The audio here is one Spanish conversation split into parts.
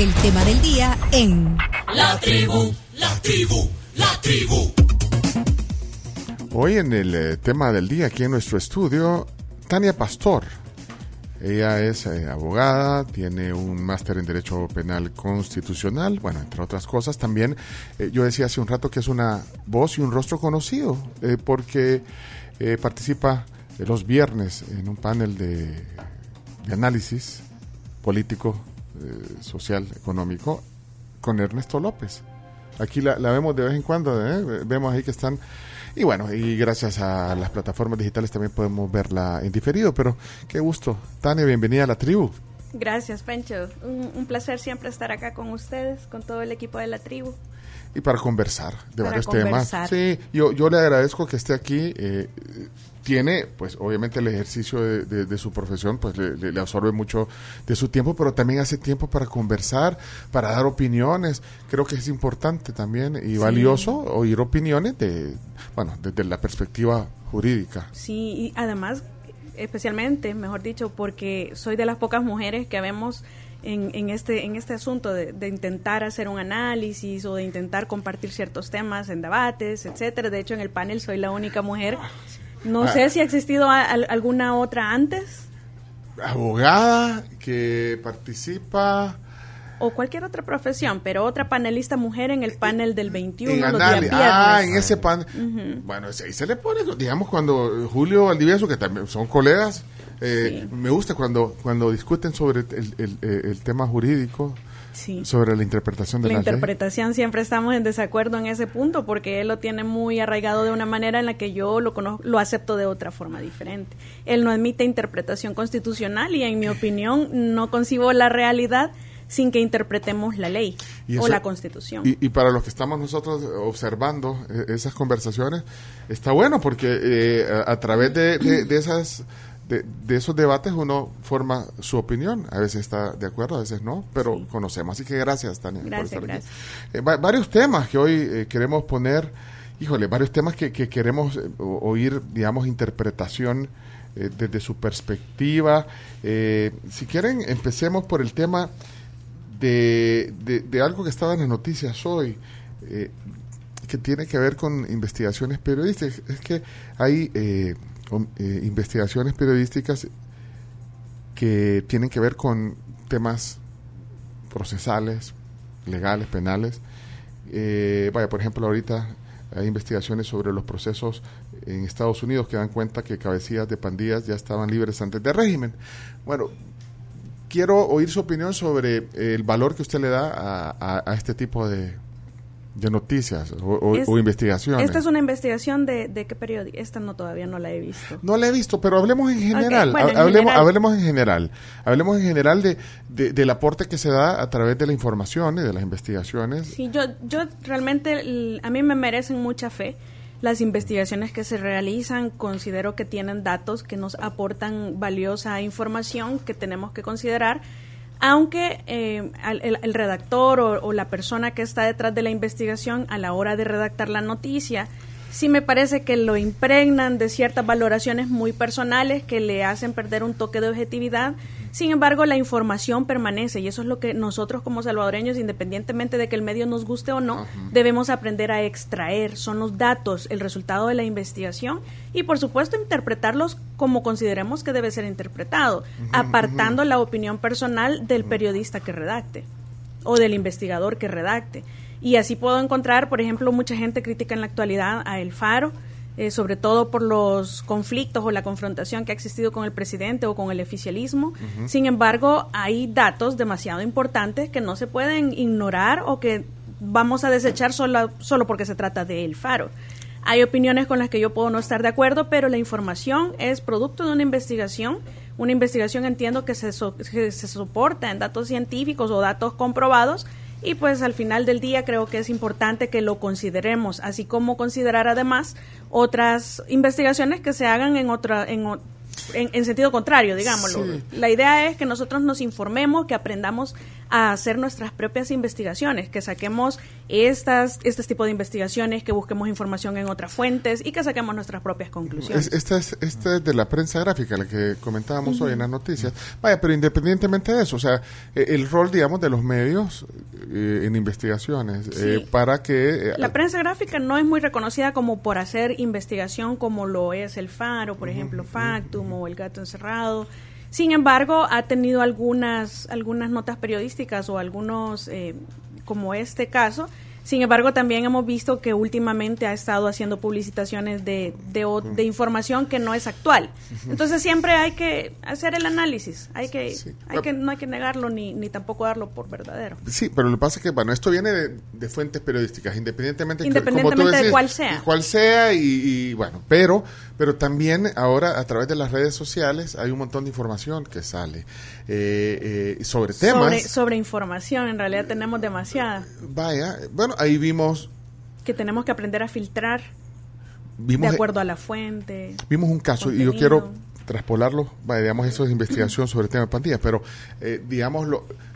el tema del día en La tribu, la tribu, la tribu. Hoy en el eh, tema del día aquí en nuestro estudio, Tania Pastor. Ella es eh, abogada, tiene un máster en Derecho Penal Constitucional, bueno, entre otras cosas. También eh, yo decía hace un rato que es una voz y un rostro conocido, eh, porque eh, participa eh, los viernes en un panel de, de análisis político, eh, social, económico, con Ernesto López. Aquí la, la vemos de vez en cuando, ¿eh? vemos ahí que están... Y bueno, y gracias a las plataformas digitales también podemos verla en diferido, pero qué gusto. Tania, bienvenida a la tribu. Gracias, Pencho. Un, un placer siempre estar acá con ustedes, con todo el equipo de la tribu. Y para conversar de Para varios conversar. temas. Sí, yo, yo le agradezco que esté aquí. eh, tiene, pues obviamente el ejercicio de, de- de su profesión, pues le, absorbe mucho de su tiempo, pero también hace tiempo para conversar, para dar opiniones. Creo que es importante también y valioso oír opiniones de, bueno, desde la perspectiva jurídica. Sí, y además, especialmente, mejor dicho, porque soy de las pocas mujeres que vemos en, en este, en este asunto de, de intentar hacer un análisis o de intentar compartir ciertos temas en debates, etcétera. De hecho, en el panel soy la única mujer. No Ah. sé si ha existido a- alguna otra antes Abogada que participa o cualquier otra profesión, pero otra panelista mujer en el panel del 21 en los días. Ah, en ese pan. Bueno, ahí se le pone, digamos, cuando Julio Valdivieso, que también son colegas, eh, me gusta cuando, cuando discuten sobre el, el- el- el tema jurídico, Sí. sobre la interpretación de la la, ley. interpretación siempre estamos en desacuerdo en ese punto porque él lo tiene muy arraigado de una manera en la que yo lo conozco, lo acepto de otra forma diferente. Él no admite interpretación constitucional y en mi opinión no concibo la realidad sin que interpretemos la ley Y o la constitución. Y, y para los que estamos nosotros observando eh, esas conversaciones, está bueno porque eh, a, a través de, de- de esas de, de esos debates uno forma su opinión. A veces está de acuerdo, a veces no, pero Sí. conocemos. Así que gracias, Tania, Gracias, por estar gracias. aquí. Eh, va- varios temas que hoy eh, queremos poner, híjole, varios temas que, que queremos eh, oír, digamos, interpretación eh, desde su perspectiva. Eh, si quieren, empecemos por el tema de, de, de algo que estaba en las noticias hoy, eh, que tiene que ver con investigaciones periodísticas. Es que hay eh, eh, investigaciones periodísticas que tienen que ver con temas procesales, legales, penales. Eh, vaya, por ejemplo, ahorita hay investigaciones sobre los procesos en Estados Unidos que dan cuenta que cabecillas de pandillas ya estaban libres antes del régimen. Bueno, quiero oír su opinión sobre el valor que usted le da a, este tipo de, de noticias o, o- Es- o investigaciones. Esta es una investigación de, de qué periódico. Esta no todavía no la he visto. No la he visto, pero hablemos en general. bueno, en Ha- hablemos, general. hablemos en general. Hablemos en general de, de- del aporte que se da a través de la información y de las investigaciones. Sí, yo, yo realmente, a mí me merecen mucha fe. Las investigaciones que se realizan considero que tienen datos que nos aportan valiosa información que tenemos que considerar, aunque eh, el, el redactor o, o la persona que está detrás de la investigación a la hora de redactar la noticia, sí me parece que lo impregnan de ciertas valoraciones muy personales que le hacen perder un toque de objetividad. Sin embargo, la información permanece y eso es lo que nosotros como salvadoreños, independientemente de que el medio nos guste o no, debemos aprender a extraer. Son los datos, el resultado de la investigación y por supuesto interpretarlos como consideremos que debe ser interpretado, apartando la opinión personal del periodista que redacte o del investigador que redacte. Y así puedo encontrar, por ejemplo, mucha gente critica en la actualidad a El Faro, eh, sobre todo por los conflictos o la confrontación que ha existido con el presidente o con el oficialismo. Sin embargo, hay datos demasiado importantes que no se pueden ignorar o que vamos a desechar solo, solo porque se trata de El Faro. Hay opiniones con las que yo puedo no estar de acuerdo, pero la información es producto de una investigación. Una investigación entiendo que se, so- que se soporta en datos científicos o datos comprobados y pues al final del día creo que es importante que lo consideremos, así como considerar además otras investigaciones que se hagan en otra en, en, sentido contrario, digámoslo. La idea es que nosotros nos informemos, que aprendamos a hacer nuestras propias investigaciones, que saquemos estas, este tipo de investigaciones, que busquemos información en otras fuentes y que saquemos nuestras propias conclusiones. esta, es, esta es de la prensa gráfica, la que comentábamos hoy en las noticias. Vaya, pero independientemente de eso, o sea, e, el rol, digamos, de los medios eh, en investigaciones, eh, para que... Eh, la prensa gráfica no es muy reconocida como por hacer investigación como lo es el Faro, por ejemplo, Factum o el Gato Encerrado. Sin embargo, ha tenido algunas, algunas notas periodísticas o algunos, eh, como este caso, sin embargo, también hemos visto que últimamente ha estado haciendo publicitaciones de, de, información que no es actual. Entonces siempre hay que hacer el análisis, hay que, hay que no hay que negarlo ni, ni tampoco darlo por verdadero. Sí, pero lo que pasa es que, bueno, esto viene de, fuentes periodísticas, independientemente, independientemente de cuál sea. Cuál sea y, bueno, pero, pero también ahora a través de las redes sociales hay un montón de información que sale eh, eh, sobre temas. Sobre, sobre información, en realidad tenemos demasiada. Vaya, bueno, ahí vimos... Que tenemos que aprender a filtrar de acuerdo a la fuente. Vimos un caso y yo quiero traspolarlo, digamos, eso es investigación sobre el tema de pandillas, pero eh, digamos,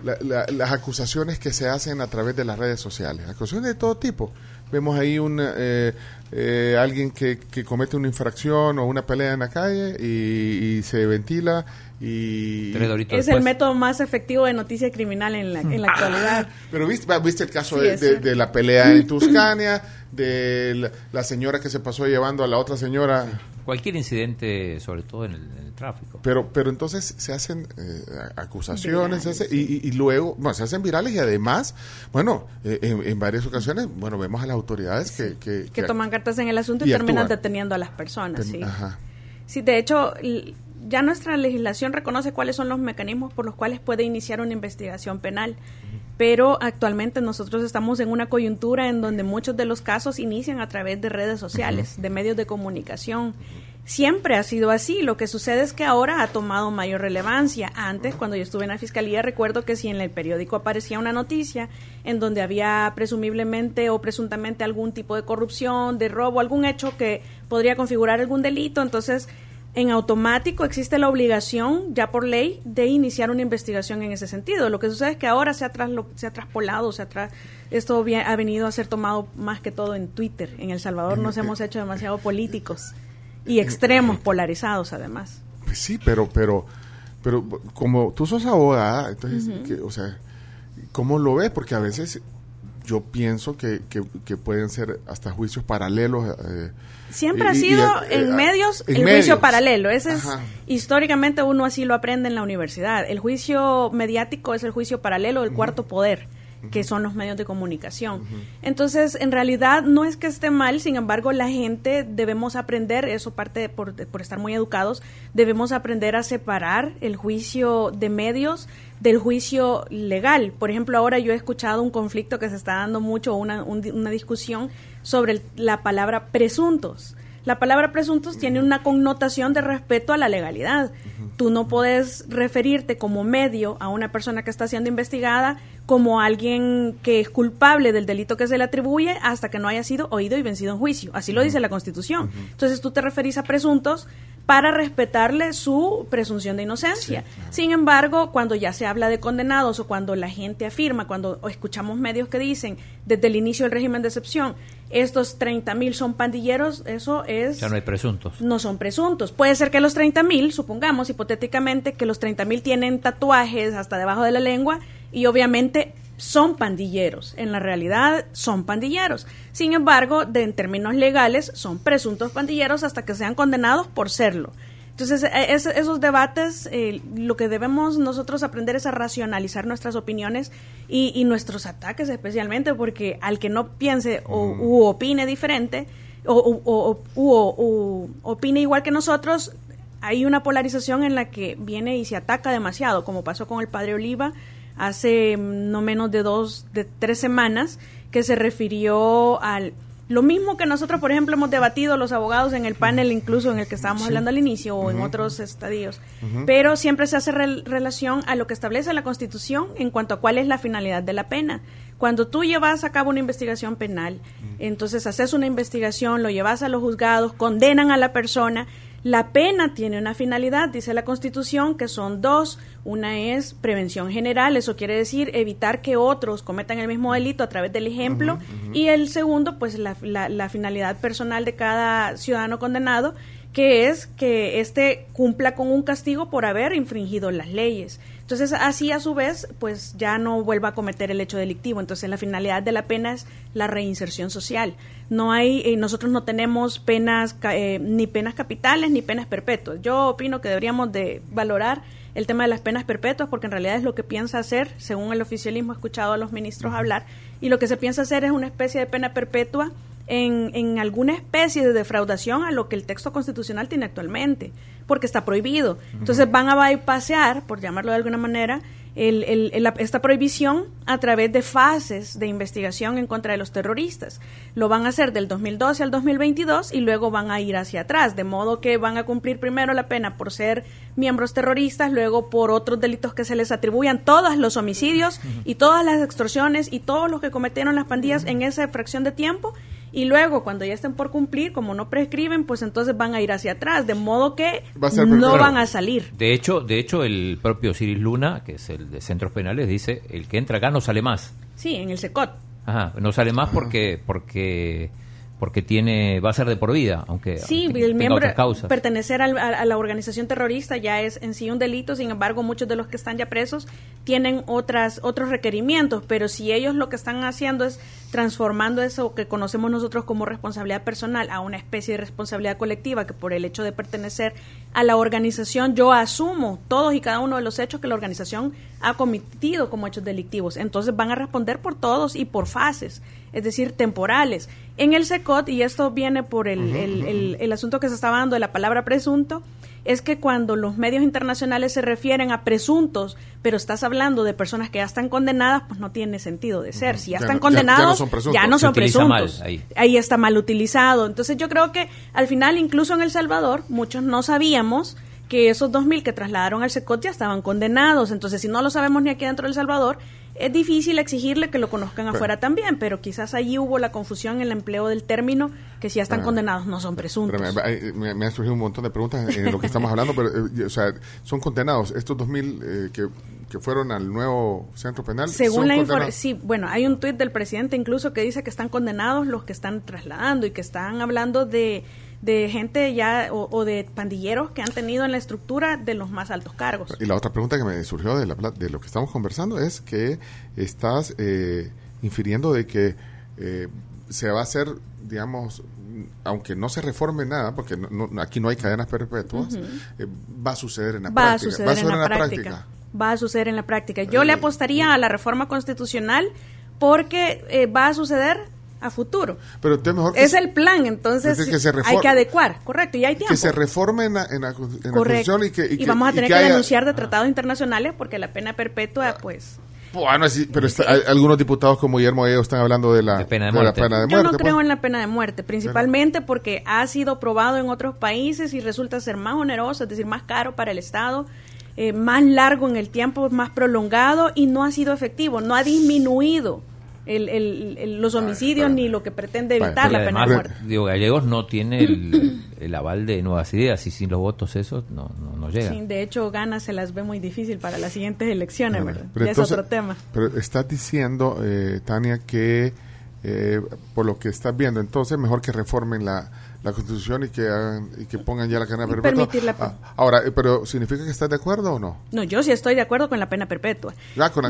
las acusaciones que se hacen a través de las redes sociales, acusaciones de todo tipo. Vemos ahí un, eh, eh, alguien que, que, comete una infracción o una pelea en la calle y se ventila y es el método más efectivo de noticia criminal en la, en la actualidad. pero viste, viste el caso de, la pelea en Tuscania, de la, señora que se pasó llevando a la otra señora. Cualquier incidente, sobre todo en el, tráfico. Pero, pero entonces se hacen eh, acusaciones y, luego, bueno, se hacen virales y además, bueno, eh, en, varias ocasiones, bueno, vemos a las autoridades que, que, toman cartas en el asunto y, terminan deteniendo a las personas. sí. Sí, de hecho, ya nuestra legislación reconoce cuáles son los mecanismos por los cuales puede iniciar una investigación penal, pero actualmente nosotros estamos en una coyuntura en donde muchos de los casos inician a través de redes sociales, de medios de comunicación. Siempre ha sido así, lo que sucede es que ahora ha tomado mayor relevancia. Antes, cuando yo estuve en la fiscalía, recuerdo que si en el periódico aparecía una noticia en donde había presumiblemente o presuntamente algún tipo de corrupción, de robo, algún hecho que podría configurar algún delito, entonces en automático existe la obligación, ya por ley, de iniciar una investigación en ese sentido. Lo que sucede es que ahora se ha, se ha traspolado, se ha esto ha venido a ser tomado más que todo en Twitter. En El Salvador nos hemos hecho demasiado políticos y extremos polarizados, además. Pues sí, pero, pero, pero como tú sos abogada, entonces, o sea, ¿cómo lo ves? Porque a veces yo pienso que, que, pueden ser hasta juicios paralelos. Eh, Siempre ha sido en eh, medios el juicio paralelo. Ese es históricamente uno así lo aprende en la universidad. El juicio mediático es el juicio paralelo del cuarto poder que son los medios de comunicación. Entonces, en realidad no es que esté mal, sin embargo, la gente debemos aprender, eso parte por, por estar muy educados, debemos aprender a separar el juicio de medios del juicio legal. Por ejemplo, ahora yo he escuchado un conflicto que se está dando mucho, una, una discusión sobre la palabra presuntos. La palabra presuntos tiene una connotación de respeto a la legalidad. Tú no puedes referirte como medio a una persona que está siendo investigada como alguien que es culpable del delito que se le atribuye hasta que no haya sido oído y vencido en juicio. Así lo dice la Constitución. Entonces tú te referís a presuntos para respetarle su presunción de inocencia. Sin embargo, cuando ya se habla de condenados o cuando la gente afirma, cuando escuchamos medios que dicen desde el inicio del régimen de excepción, estos 30 mil son pandilleros, eso es... Ya no hay presuntos. No son presuntos. Puede ser que los 30 mil, supongamos hipotéticamente, que los 30 mil tienen tatuajes hasta debajo de la lengua y obviamente son pandilleros. En la realidad son pandilleros. Sin embargo, de, en términos legales, son presuntos pandilleros hasta que sean condenados por serlo. Entonces, e, esos debates, eh, lo que debemos nosotros aprender es a racionalizar nuestras opiniones y, nuestros ataques especialmente, porque al que no piense o u opine diferente o, o, opine igual que nosotros, hay una polarización en la que viene y se ataca demasiado, como pasó con el padre Oliva hace no menos de dos, de tres semanas, que se refirió al lo mismo que nosotros, por ejemplo, hemos debatido los abogados en el panel, incluso en el que estábamos hablando al inicio o en otros estadios, pero siempre se hace relación a lo que establece la Constitución en cuanto a cuál es la finalidad de la pena. Cuando tú llevas a cabo una investigación penal, entonces haces una investigación, lo llevas a los juzgados, condenan a la persona, La pena tiene una finalidad, dice la Constitución, que son dos. Una es prevención general, eso quiere decir evitar que otros cometan el mismo delito a través del ejemplo. Y el segundo, pues la, la finalidad personal de cada ciudadano condenado, que es que éste cumpla con un castigo por haber infringido las leyes. Entonces, así a su vez, pues ya no vuelva a cometer el hecho delictivo. Entonces, la finalidad de la pena es la reinserción social. No hay, eh, nosotros no tenemos penas, eh, ni penas capitales ni penas perpetuas. Yo opino que deberíamos de valorar el tema de las penas perpetuas porque en realidad es lo que piensa hacer, según el oficialismo he escuchado a los ministros hablar, y lo que se piensa hacer es una especie de pena perpetua en, en, alguna especie de defraudación a lo que el texto constitucional tiene actualmente, porque está prohibido. Entonces van a bypasear, por llamarlo de alguna manera, el, el, esta prohibición a través de fases de investigación en contra de los terroristas. Lo van a hacer del 2012 al 2022 y luego van a ir hacia atrás, de modo que van a cumplir primero la pena por ser miembros terroristas, luego por otros delitos que se les atribuyan, todos los homicidios y todas las extorsiones y todos los que cometieron las pandillas en esa fracción de tiempo y luego cuando ya estén por cumplir, como no prescriben, pues entonces van a ir hacia atrás, de modo que no van a salir. De hecho, de hecho el propio Ciris Luna, que es el de Centros Penales, dice, el que entra acá no sale más. Sí, en el SECOT. Ajá, no sale más porque porque porque tiene va a ser de por vida, aunque sí, el miembro pertenecer a, la organización terrorista ya es en sí un delito. Sin embargo, muchos de los que están ya presos tienen otras otros requerimientos, pero si ellos lo que están haciendo es transformando eso que conocemos nosotros como responsabilidad personal a una especie de responsabilidad colectiva que por el hecho de pertenecer a la organización yo asumo todos y cada uno de los hechos que la organización ha cometido como hechos delictivos. Entonces van a responder por todos y por fases, es decir, temporales. En el SECOT, y esto viene por el, el, el, asunto que se estaba dando de la palabra presunto, es que cuando los medios internacionales se refieren a presuntos, pero estás hablando de personas que ya están condenadas, pues no tiene sentido de ser. Si ya, están condenados, ya, no son presuntos. ahí. ahí. está mal utilizado. Entonces yo creo que al final, incluso en El Salvador, muchos no sabíamos que esos 2.000 que trasladaron al SECOT ya estaban condenados. Entonces, si no lo sabemos ni aquí dentro de El Salvador, es difícil exigirle que lo conozcan afuera también, pero quizás allí hubo la confusión en el empleo del término, que si ya están condenados no son presuntos. me, han surgido un montón de preguntas en lo que estamos hablando, pero, eh, o sea, son condenados. Estos 2.000 eh, que, que fueron al nuevo centro penal. Según la información, sí, bueno, hay un tuit del presidente incluso que dice que están condenados los que están trasladando y que están hablando de de gente ya o, de pandilleros que han tenido en la estructura de los más altos cargos. Y la otra pregunta que me surgió de, la, de lo que estamos conversando es que estás eh, infiriendo de que eh, se va a hacer, digamos, aunque no se reforme nada, porque aquí no hay cadenas perpetuas, eh, va a suceder en la práctica. va a suceder en la, práctica. Va a suceder en la práctica. Yo le apostaría a la reforma constitucional porque va a suceder a futuro. Pero mejor es el plan, entonces hay que adecuar, correcto, y hay tiempo. Que se reforme en la, en Constitución y que... Y, vamos a tener que, denunciar de tratados internacionales porque la pena perpetua, ah. pues... Bueno, pero algunos diputados como Guillermo Gallegos están hablando de la, pena de muerte. Yo no creo pues. en la pena de muerte, principalmente porque ha sido probado en otros países y resulta ser más oneroso, es decir, más caro para el Estado, eh, más largo en el tiempo, más prolongado y no ha sido efectivo, no ha disminuido el, el, los homicidios ni lo que pretende evitar la pena de muerte. Digo, Gallegos no tiene el, aval de nuevas ideas y sin los votos eso no, no, llega. de hecho, Gana se las ve muy difícil para las siguientes elecciones, ¿verdad? es otro tema. Pero estás diciendo, eh, Tania, que eh, por lo que estás viendo, entonces mejor que reformen la la constitución y que y que pongan ya la cadena perpetua. Ah, ahora, eh, pero ¿significa que estás de acuerdo o no? No, yo sí estoy de acuerdo con la pena perpetua.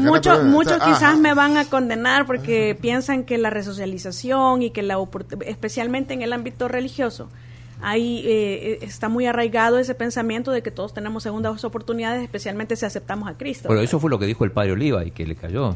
muchos muchos quizás me van a condenar porque piensan que la resocialización y que la especialmente en el ámbito religioso ahí eh, eh, está muy arraigado ese pensamiento de que todos tenemos segundas oportunidades, especialmente si aceptamos a Cristo. Pero eso fue lo que dijo el padre Oliva y que le cayó.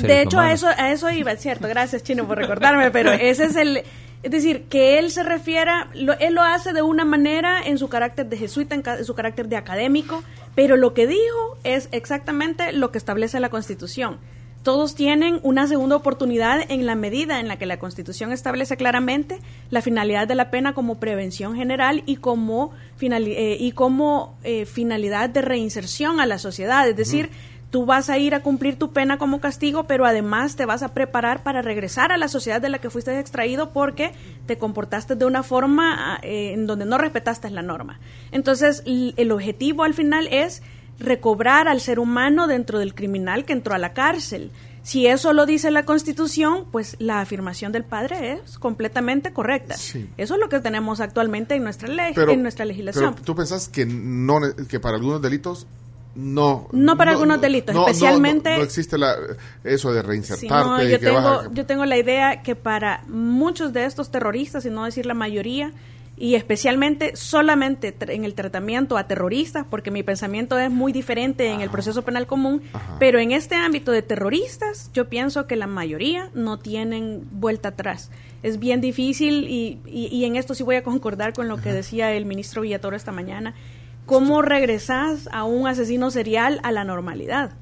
de hecho, a eso, a eso iba, es cierto. Gracias, Chino, por recordarme, pero ese es el es decir, que él se refiera, él lo hace de una manera en su carácter de jesuita, en, su carácter de académico, pero lo que dijo es exactamente lo que establece la Constitución. Todos tienen una segunda oportunidad en la medida en la que la Constitución establece claramente la finalidad de la pena como prevención general y como, eh, y como eh, finalidad de reinserción a la sociedad. Es decir, tú vas a ir a cumplir tu pena como castigo, pero además te vas a preparar para regresar a la sociedad de la que fuiste extraído porque te comportaste de una forma eh, en donde no respetaste la norma. Entonces, el objetivo al final es recobrar al ser humano dentro del criminal que entró a la cárcel. Si eso lo dice la Constitución, pues la afirmación del padre es completamente correcta. Eso es lo que tenemos actualmente en nuestra ley, en nuestra legislación. Pero tú pensás que no que para algunos delitos no. No para algunos delitos, especialmente. No, existe la, eso de reinsertarte. yo, tengo, yo tengo la idea que para muchos de estos terroristas, y no decir la mayoría, y especialmente solamente en el tratamiento a terroristas, porque mi pensamiento es muy diferente en el proceso penal común, pero en este ámbito de terroristas yo pienso que la mayoría no tienen vuelta atrás. Es bien difícil y, y, en esto sí voy a concordar con lo que decía el ministro Villatoro esta mañana. ¿Cómo regresas a un asesino serial a la normalidad?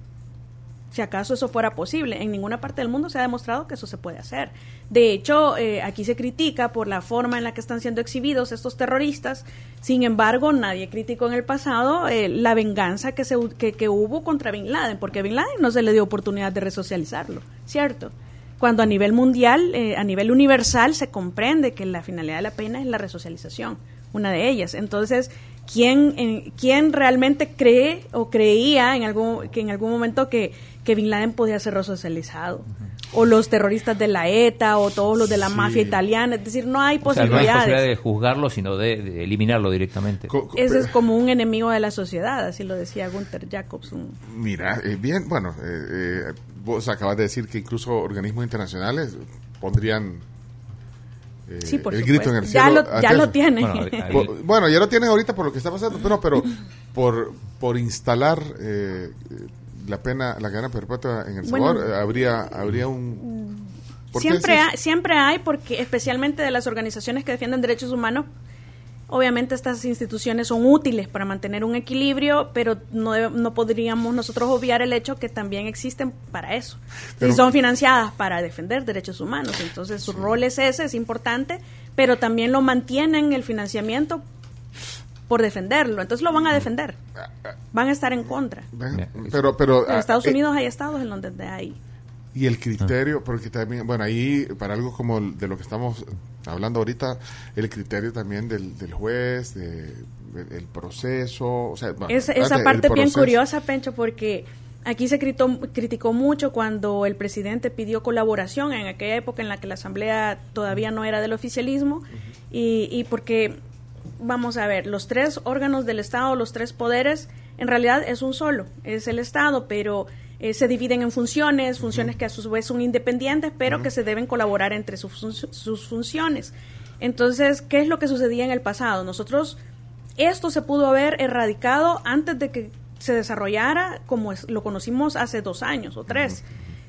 si acaso eso fuera posible. En ninguna parte del mundo se ha demostrado que eso se puede hacer. De hecho, eh, aquí se critica por la forma en la que están siendo exhibidos estos terroristas. Sin embargo, nadie criticó en el pasado eh, la venganza que, se, que, hubo contra Bin Laden, porque a Bin Laden no se le dio oportunidad de resocializarlo, ¿cierto? Cuando a nivel mundial, eh, a nivel universal, se comprende que la finalidad de la pena es la resocialización, una de ellas. Entonces, ¿quién, quién realmente cree o creía en algún, que en algún momento que que Bin Laden podía ser resocializado. O los terroristas de la ETA o todos los de la mafia italiana. Es decir, no hay posibilidades. no hay posibilidad de juzgarlo, sino de, eliminarlo directamente. Ese es como un enemigo de la sociedad, así lo decía Gunther Jacobs. Mira, eh, bien, bueno, eh, eh, vos acabas de decir que incluso organismos internacionales pondrían el grito en el cielo. Ya lo, tiene. Bueno, ya lo tiene ahorita por lo que está pasando, pero, pero por, por instalar la pena, la cadena perpetua en El Salvador, habría, habría un... Siempre hay, siempre hay, porque especialmente de las organizaciones que defienden derechos humanos, obviamente estas instituciones son útiles para mantener un equilibrio, pero no, no podríamos nosotros obviar el hecho que también existen para eso. y son financiadas para defender derechos humanos. Entonces su rol es ese, es importante, pero también lo mantienen el financiamiento por defenderlo. Entonces lo van a defender. Van a estar en contra. Pero, pero, en Estados ah, eh, Unidos hay estados en donde hay. Y el criterio, porque también, bueno, ahí para algo como de lo que estamos hablando ahorita, el criterio también del, del juez, de, el proceso, o sea, esa parte bien curiosa, Pencho, porque aquí se criticó mucho cuando el presidente pidió colaboración en aquella época en la que la asamblea todavía no era del oficialismo y, y porque vamos a ver, los tres órganos del Estado, los tres poderes, en realidad es un solo, es el Estado, pero eh, se dividen en funciones, funciones que a su vez son independientes, pero que se deben colaborar entre sus, sus funciones. Entonces, ¿qué es lo que sucedía en el pasado? Nosotros, esto se pudo haber erradicado antes de que se desarrollara como lo conocimos hace dos años o tres.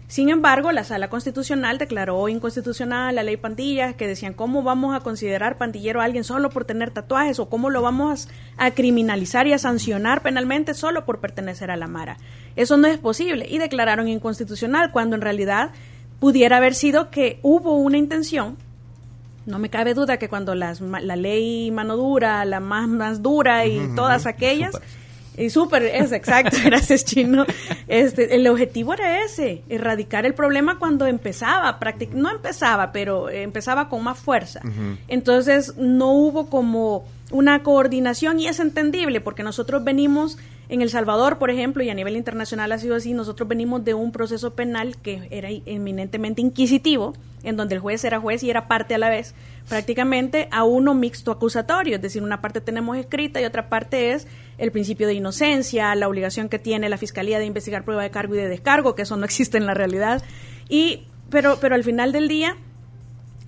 Sin embargo, la Sala Constitucional declaró inconstitucional la ley pandillas, que decían cómo vamos a considerar pandillero a alguien solo por tener tatuajes o cómo lo vamos a criminalizar y a sancionar penalmente solo por pertenecer a la Mara. Eso no es posible y declararon inconstitucional cuando en realidad pudiera haber sido que hubo una intención. No me cabe duda que cuando las, la ley mano dura, la más, más dura y todas aquellas... Y súper, es exacto, gracias Chino. Este, el objetivo era ese, erradicar el problema cuando empezaba, no empezaba, pero empezaba con más fuerza. Entonces no hubo como una coordinación y es entendible porque nosotros venimos en El Salvador, por ejemplo, y a nivel internacional ha sido así, nosotros venimos de un proceso penal que era eminentemente inquisitivo, en donde el juez era juez y era parte a la vez, prácticamente a uno mixto acusatorio, es decir, una parte tenemos escrita y otra parte es el principio de inocencia, la obligación que tiene la Fiscalía de investigar prueba de cargo y de descargo, que eso no existe en la realidad, y pero, pero al final del día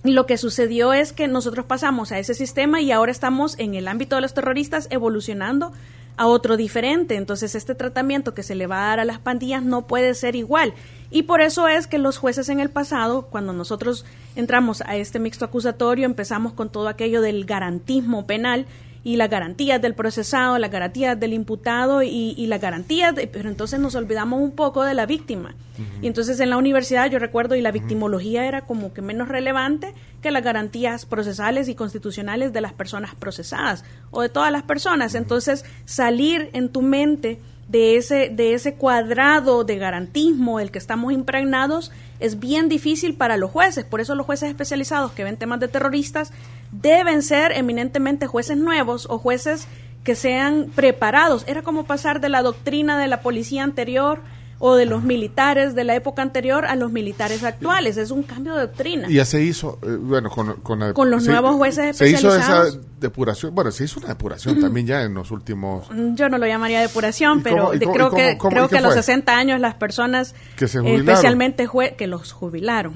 lo que sucedió es que nosotros pasamos a ese sistema y ahora estamos en el ámbito de los terroristas evolucionando a otro diferente. Entonces, este tratamiento que se le va a dar a las pandillas no puede ser igual. Y por eso es que los jueces en el pasado, cuando nosotros entramos a este mixto acusatorio, empezamos con todo aquello del garantismo penal y las garantías del procesado, las garantías del imputado y, y las garantías, pero entonces nos olvidamos un poco de la víctima. Y entonces en la universidad yo recuerdo, y la victimología era como que menos relevante que las garantías procesales y constitucionales de las personas procesadas o de todas las personas. Entonces salir en tu mente de ese, de ese cuadrado de garantismo el que estamos impregnados es bien difícil para los jueces. Por eso los jueces especializados que ven temas de terroristas deben ser eminentemente jueces nuevos o jueces que sean preparados. Era como pasar de la doctrina de la policía anterior o de los militares de la época anterior a los militares actuales. Es un cambio de doctrina. Y ya se hizo, eh, bueno, con, con, los nuevos jueces especializados. Se hizo esa depuración, bueno, se hizo una depuración también ya en los últimos... Mm, yo no lo llamaría depuración, pero creo que creo que a los 60 años las personas, que se especialmente que los jubilaron.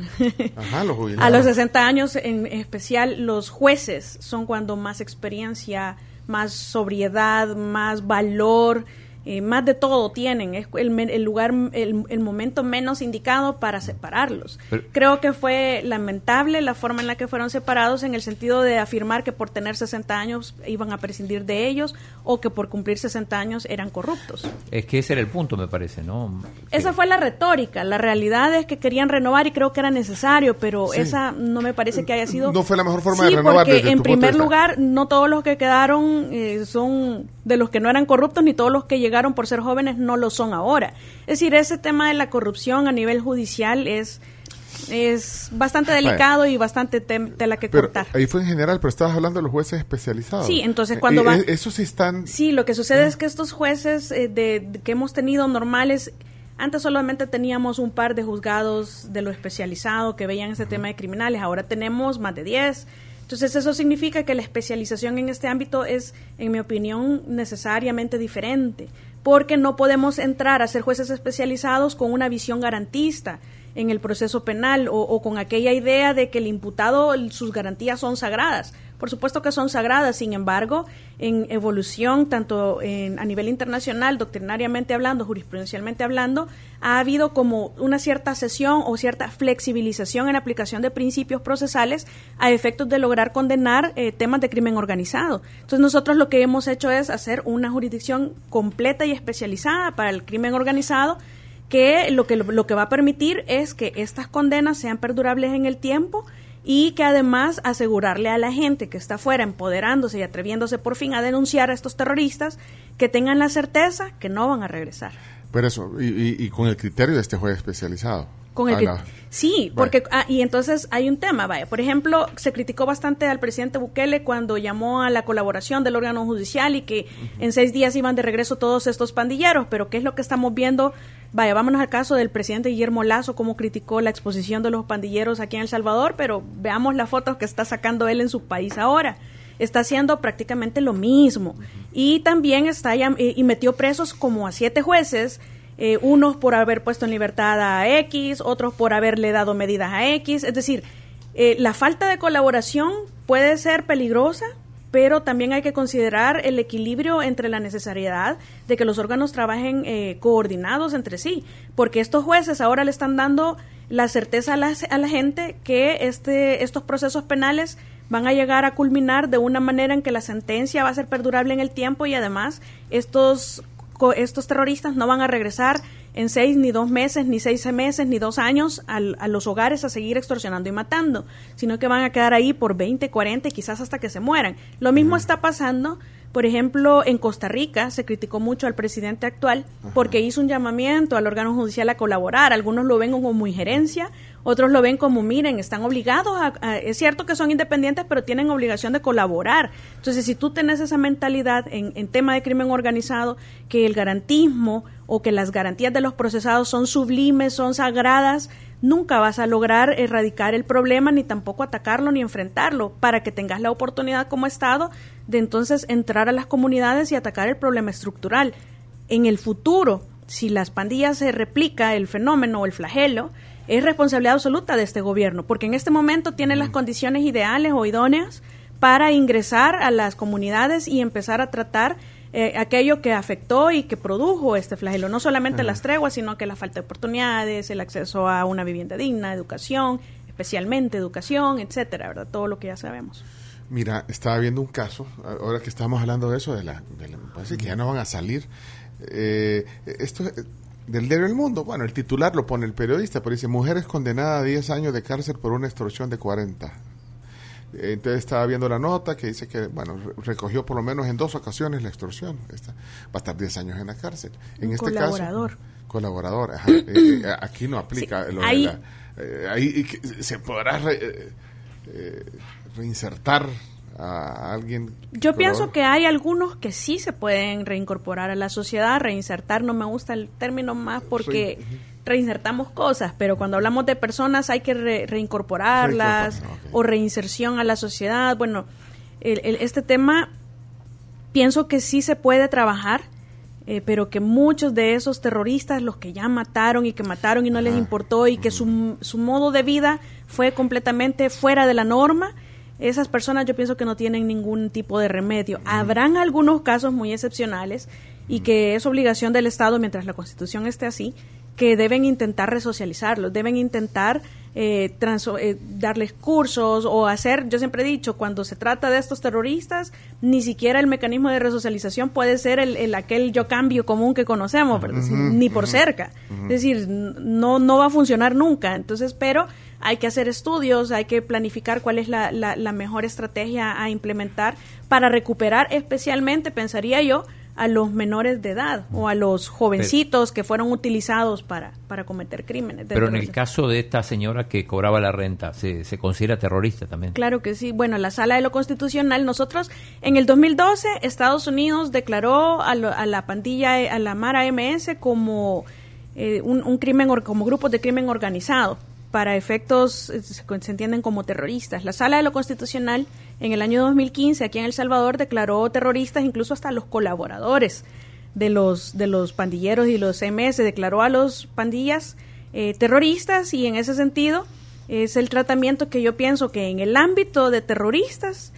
Ajá, los jubilaron. a los 60 años en especial los jueces son cuando más experiencia, más sobriedad, más valor eh, más de todo tienen, es el, el lugar, el, el, momento menos indicado para separarlos. Creo que fue lamentable la forma en la que fueron separados en el sentido de afirmar que por tener 60 años iban a prescindir de ellos o que por cumplir 60 años eran corruptos. Es que ese era el punto, me parece, ¿no? Esa fue la retórica, la realidad es que querían renovar y creo que era necesario, pero esa no me parece que haya sido... No fue la mejor forma de renovar. Porque en primer lugar, no todos los que quedaron eh, son de los que no eran corruptos ni todos los que llegaron por ser jóvenes no lo son ahora. Es decir, ese tema de la corrupción a nivel judicial es es bastante delicado y bastante tela que cortar. Ahí fue en general, pero estabas hablando de los jueces especializados. Sí, entonces cuando eh, van... Eh, sí están... Sí, lo que sucede es que estos jueces eh, de, que hemos tenido normales, antes solamente teníamos un par de juzgados de lo especializado que veían ese tema de criminales, ahora tenemos más de 10 entonces eso significa que la especialización en este ámbito es, en mi opinión, necesariamente diferente, porque no podemos entrar a ser jueces especializados con una visión garantista en el proceso penal o, con aquella idea de que el imputado, sus garantías son sagradas. Por supuesto que son sagradas, sin embargo, en evolución, tanto en, a nivel internacional, doctrinariamente hablando, jurisprudencialmente hablando, ha habido como una cierta sesión o cierta flexibilización en aplicación de principios procesales a efectos de lograr condenar eh, temas de crimen organizado. Entonces nosotros lo que hemos hecho es hacer una jurisdicción completa y especializada para el crimen organizado que lo que lo que va a permitir es que estas condenas sean perdurables en el tiempo y que además asegurarle a la gente que está afuera empoderándose y atreviéndose por fin a denunciar a estos terroristas que tengan la certeza que no van a regresar. Pero eso, y, con el criterio de este juez especializado. Con el sí, porque ah, y entonces hay un tema, vaya, por ejemplo, se criticó bastante al presidente Bukele cuando llamó a la colaboración del órgano judicial y que en seis días iban de regreso todos estos pandilleros, pero ¿qué es lo que estamos viendo Vaya, vámonos al caso del presidente Guillermo Lazo, cómo criticó la exposición de los pandilleros aquí en El Salvador, pero veamos las fotos que está sacando él en su país ahora. Está haciendo prácticamente lo mismo. Y también está y metió presos como a siete jueces, eh, unos por haber puesto en libertad a X, otros por haberle dado medidas a X. Es decir, eh, la falta de colaboración puede ser peligrosa pero también hay que considerar el equilibrio entre la necesidad de que los órganos trabajen eh, coordinados entre sí, porque estos jueces ahora le están dando la certeza a la, a la gente que este, estos procesos penales van a llegar a culminar de una manera en que la sentencia va a ser perdurable en el tiempo y además estos, estos terroristas no van a regresar en seis, ni dos meses, ni seis meses, ni dos años a los hogares a seguir extorsionando y matando, sino que van a quedar ahí por 20, 40 y quizás hasta que se mueran. Lo mismo está pasando por ejemplo, en Costa Rica se criticó mucho al presidente actual porque hizo un llamamiento al órgano judicial a colaborar. Algunos lo ven como injerencia, otros lo ven como, miren, están obligados a, es cierto que son independientes, pero tienen obligación de colaborar. Entonces, si tú tienes esa mentalidad en, en tema de crimen organizado, que el garantismo o que las garantías de los procesados son sublimes, son sagradas, nunca vas a lograr erradicar el problema ni tampoco atacarlo ni enfrentarlo para que tengas la oportunidad como Estado de entonces entrar a las comunidades y atacar el problema estructural. En el futuro, si las pandillas se replica el fenómeno o el flagelo, es responsabilidad absoluta de este gobierno, porque en este momento tiene las condiciones ideales o idóneas para ingresar a las comunidades y empezar a tratar eh, aquello que afectó y que produjo este flagelo, no solamente las treguas, sino que la falta de oportunidades, el acceso a una vivienda digna, educación, especialmente educación, etcétera, ¿verdad? Todo lo que ya sabemos. Mira, estaba viendo un caso, ahora que estamos hablando de eso, de la, parece que ya no van a salir. Eh, esto del diario El Mundo, bueno, el titular lo pone el periodista, pero dice, mujeres condenadas a 10 años de cárcel por una extorsión de 40. Eh, Entonces estaba viendo la nota que dice que, bueno, re- recogió por lo menos en dos ocasiones la extorsión. Esta, va a estar 10 años en la cárcel. En Un este colaborador. caso... Colaborador. ajá. Eh, eh, aquí no aplica Sí, lo de ahí- la- eh, ahí se podrá re- reinsertar a alguien. Yo pienso que hay algunos que sí se pueden reincorporar a la sociedad, reinsertar, no me gusta el término más porque reinsertamos cosas, pero cuando hablamos de personas hay que re- reincorporarlas o reinserción a la sociedad. Bueno, el- el- este tema pienso que sí se puede trabajar, eh, pero que muchos de esos terroristas, los que ya mataron y que mataron y no les importó y que su, su modo de vida fue completamente fuera de la norma, esas personas yo pienso que no tienen ningún tipo de remedio. Habrán algunos casos muy excepcionales y que es obligación del Estado, mientras la Constitución esté así, que deben intentar resocializarlos, deben intentar eh, eh, darles cursos o hacer, yo siempre he dicho, cuando se trata de estos terroristas, ni siquiera el mecanismo de resocialización puede ser el, el aquel yo cambio común que conocemos, ni por cerca. Es decir, no, no va a funcionar nunca. Entonces, pero hay que hacer estudios, hay que planificar cuál es la, la, la mejor estrategia a implementar para recuperar especialmente, pensaría yo, a los menores de edad o a los jovencitos que fueron utilizados para, para cometer crímenes. Pero en el caso de esta señora que cobraba la renta, ¿se, se considera terrorista también? Claro que sí. Bueno, la Sala de lo Constitucional, nosotros en el 2012 Estados Unidos declaró a, lo- a la pandilla, a la Mara MS como eh, un, un crimen, como grupos de crimen organizado. Para efectos, eh, se, entienden como terroristas. La Sala de lo Constitucional en el año 2015 aquí en El Salvador declaró terroristas incluso hasta los colaboradores de los de los pandilleros y los MS declaró a los pandillas eh, terroristas y en ese sentido es el tratamiento que yo pienso que en el ámbito de terroristas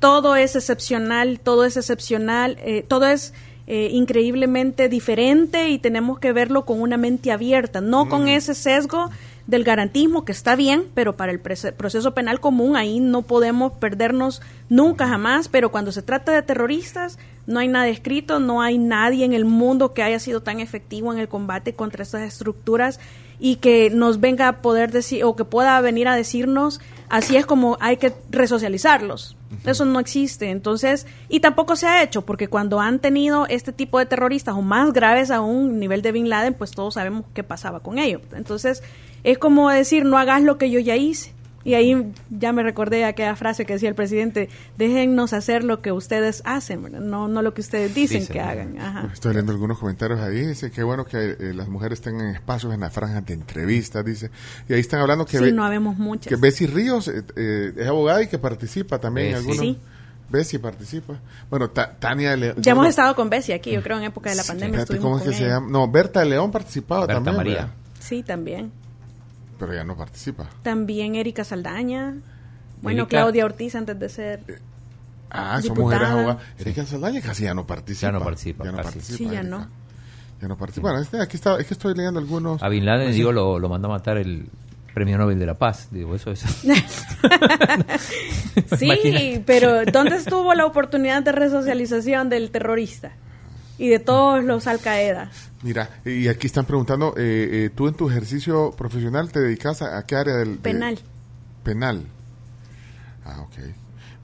todo es excepcional, todo es excepcional, eh, todo es eh, increíblemente diferente y tenemos que verlo con una mente abierta, no con ese sesgo del garantismo que está bien, pero para el proceso penal común ahí no podemos perdernos nunca jamás, pero cuando se trata de terroristas no hay nada escrito, no hay nadie en el mundo que haya sido tan efectivo en el combate contra estas estructuras y que nos venga a poder decir o que pueda venir a decirnos así es como hay que resocializarlos. Eso no existe. Entonces, y tampoco se ha hecho, porque cuando han tenido este tipo de terroristas o más graves aún, nivel de Bin Laden, pues todos sabemos qué pasaba con ellos. Entonces, es como decir, no hagas lo que yo ya hice. Y ahí ya me recordé aquella frase que decía el presidente, déjennos hacer lo que ustedes hacen, ¿verdad? no, no lo que ustedes dicen, Dicen, que hagan. Ajá. Estoy leyendo algunos comentarios ahí. Dice que bueno que eh, las mujeres tengan espacios en las franjas de entrevistas. Dice. Y ahí están hablando que, Sí, no habemos muchas. que Bessie Ríos eh, eh, es abogada y que participa también en algunos. Sí. Bessie participa. Bueno, Ta- Tania León. Ya hemos estado con Bessie aquí, yo creo, en época de la Sí, pandemia. ¿Cómo es estuvimos que con se ella. llama? No, Berta de León participaba Berta también. María. ¿verdad? Sí, también. Pero ya no participa. También Erika Saldaña. Bueno, Erika- Claudia Ortiz antes de ser... Ah, son Diputada. mujeres abogadas. Erika Saldaña casi ya no participa. Ya no participa, Ya no casi. participa. Sí, ya Erika. no. Ya no participa. Bueno, este, aquí está, es que estoy leyendo algunos. A Bin Laden, digo, lo, lo mandó a matar el Premio Nobel de la Paz. Digo, eso es. Sí, Imagínate. pero ¿dónde estuvo la oportunidad de resocialización del terrorista? Y de todos los Al Qaeda. Mira, y aquí están preguntando, eh, eh, ¿tú en tu ejercicio profesional te dedicas a, a qué área del... de- Penal. penal. Ah, ok.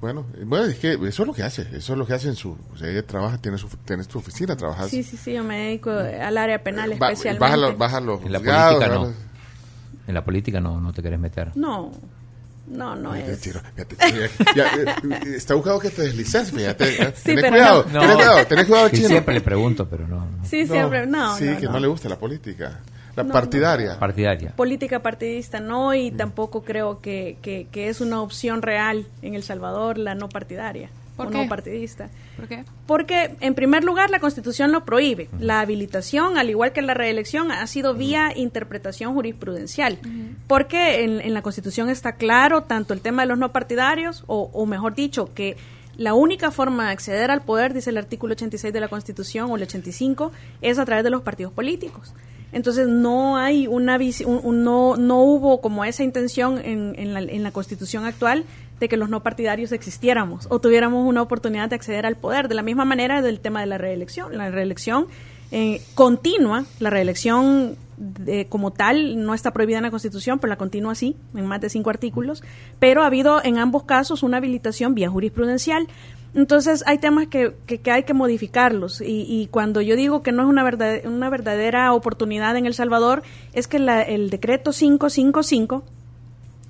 Bueno, eh, bueno, es que eso es lo que hace, eso es lo que hace en su... O sea, ella trabaja, tiene su, tienes tu oficina, trabajas... Sí, sí, sí, yo me dedico al área penal Eh, especialmente. Baja los, baja los En la juzgados, política no. En la política no, no te querés meter. No, no, no Ay, es. tiro, fíjate, ya, ya, eh, está buscado que te deslices, fíjate. eh. Sí, tenés cuidado, no. tenés cuidado, tenés cuidado, Sí, siempre le pregunto, pero no. no. Sí, siempre, no, Sí, no, que no. no. le gusta la política. La No, partidaria. Partidaria. Política partidista no, y Mm. tampoco creo que, que, que es una opción real en El Salvador la no partidaria ¿Por o qué? no partidista. ¿Por qué? Porque, en primer lugar, la Constitución lo prohíbe. La habilitación, al igual que la reelección, ha sido vía interpretación jurisprudencial. Porque en, en la Constitución está claro tanto el tema de los no partidarios, o, o mejor dicho, que la única forma de acceder al poder, dice el artículo 86 de la Constitución o el 85, es a través de los partidos políticos. Entonces no hay una un- un- no, no hubo como esa intención en, en la, en la Constitución actual de que los no partidarios existiéramos o tuviéramos una oportunidad de acceder al poder. De la misma manera del tema de la reelección. La reelección eh, continua, la reelección como tal no está prohibida en la Constitución, pero la continúa así, en más de cinco artículos, pero ha habido en ambos casos una habilitación vía jurisprudencial. Entonces hay temas que, que, hay que modificarlos y, cuando yo digo que no es una, verdad, una verdadera oportunidad en El Salvador, es que el decreto 555,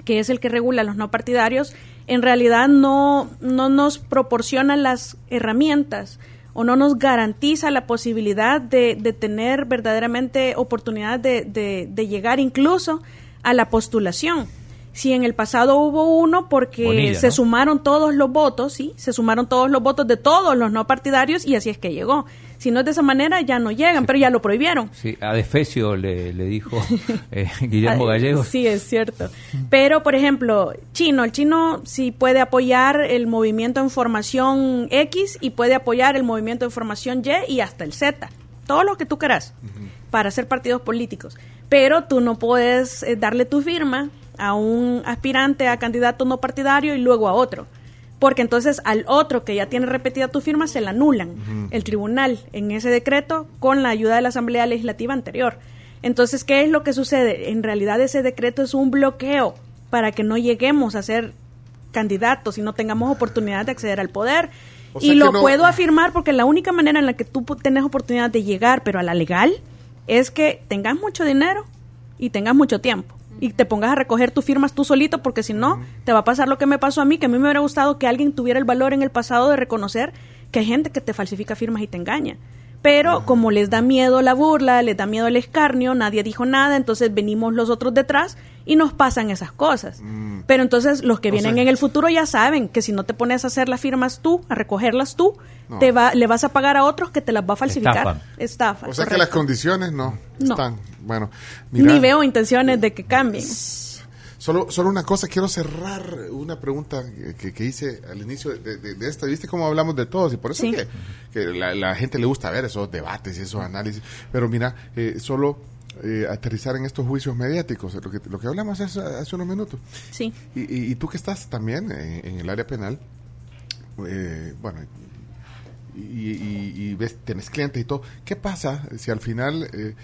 que es el que regula los no partidarios, en realidad no, no nos proporciona las herramientas o no nos garantiza la posibilidad de, de tener verdaderamente oportunidad de, de, de, llegar incluso a la postulación. Si en el pasado hubo uno porque se sumaron todos los votos, sí, se sumaron todos los votos de todos los no partidarios y así es que llegó. Si no es de esa manera, ya no llegan, pero ya lo prohibieron. Sí, a Defecio le, dijo eh, Guillermo Gallegos. Sí, es cierto. Pero, por ejemplo, chino, el chino sí puede apoyar el movimiento en formación X y puede apoyar el movimiento en formación Y y hasta el Z. Todo lo que tú quieras para hacer partidos políticos. Pero tú no puedes eh, darle tu firma a un aspirante a candidato no partidario y luego a otro porque entonces al otro que ya tiene repetida tu firma se la anulan el tribunal en ese decreto con la ayuda de la Asamblea Legislativa anterior. Entonces, ¿qué es lo que sucede? En realidad ese decreto es un bloqueo para que no lleguemos a ser candidatos y no tengamos oportunidad de acceder al poder. y lo puedo afirmar porque la única manera en la que tú tenés oportunidad de llegar, pero a la legal, es que tengas mucho dinero y tengas mucho tiempo y te pongas a recoger tus firmas tú solito, porque si no, te va a pasar lo que me pasó a mí, que a mí me hubiera gustado que alguien tuviera el valor en el pasado de reconocer que hay gente que te falsifica firmas y te engaña. Pero como les da miedo la burla, les da miedo el escarnio, nadie dijo nada, entonces venimos los otros detrás y nos pasan esas cosas. Mm. Pero entonces los que vienen en el futuro ya saben que si no te pones a hacer las firmas tú, a recogerlas tú, te va, le vas a pagar a otros que te las va a falsificar. Estafa. o sea que las condiciones no, están. Bueno, ni veo intenciones de que cambien. Solo, solo una cosa, quiero cerrar una pregunta que, hice al inicio de, de, esta. ¿Viste cómo hablamos de todos? Y por eso que, que la, la, gente le gusta ver esos debates y esos análisis. Pero mira, eh, solo eh, aterrizar en estos juicios mediáticos, lo que, lo que hablamos hace, hace unos minutos. Sí. Y, y, tú que estás también en, el área penal, eh, bueno, y, ves, tienes clientes y todo, ¿qué pasa si al final eh,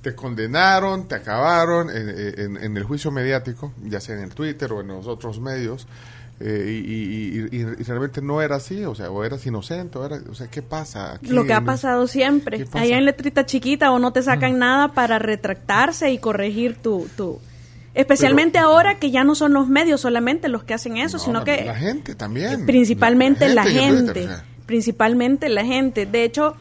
te condenaron, te acabaron en, en, el juicio mediático, ya sea en el Twitter o en los otros medios, eh, y, realmente no era así, o sea, o eras inocente, o, era, o sea, ¿qué pasa? Lo que ha pasado siempre, allá en letrita chiquita o no te sacan nada para retractarse y corregir tu... tu Especialmente ahora que ya no son los medios solamente los que hacen eso, sino que... La gente también. Principalmente la gente. Principalmente la gente. De hecho,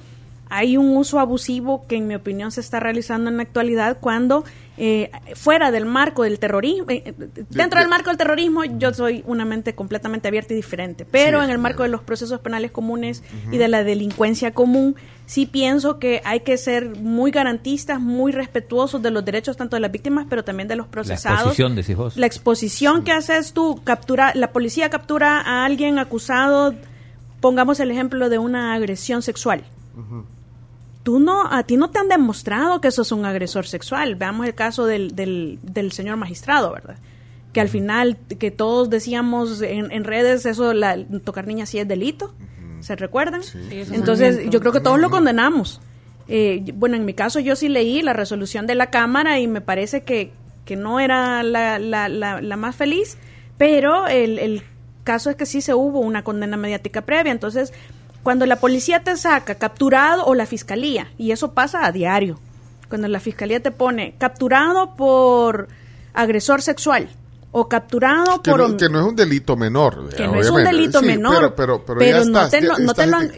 hay un uso abusivo que en mi opinión se está realizando en la actualidad cuando eh, fuera del marco del terrorismo, eh, dentro del marco del terrorismo yo soy una mente completamente abierta y diferente, pero en el marco de los procesos penales comunes y de la delincuencia común, sí pienso que hay que ser muy garantistas, muy respetuosos de los derechos tanto de las víctimas, pero también de los procesados. La exposición, La exposición que haces tú, captura, la policía captura a alguien acusado, pongamos el ejemplo de una agresión sexual tú no, a ti no te han demostrado que eso es un agresor sexual. Veamos el caso del, del, del señor magistrado, ¿verdad? Que al final, que todos decíamos en, en redes, eso, la, tocar niñas sí es delito. ¿Se recuerdan? Entonces, yo creo que todos lo condenamos. Eh, bueno, en mi caso yo sí leí la resolución de la Cámara y me parece que, que no era la, la, la, la más feliz, pero el, el caso es que sí se hubo una condena mediática previa. Entonces, cuando la policía te saca capturado o la fiscalía, y eso pasa a diario, cuando la fiscalía te pone capturado por agresor sexual o capturado por... que no es un delito menor. Que no es un delito menor. Pero, pero, no te, lo han...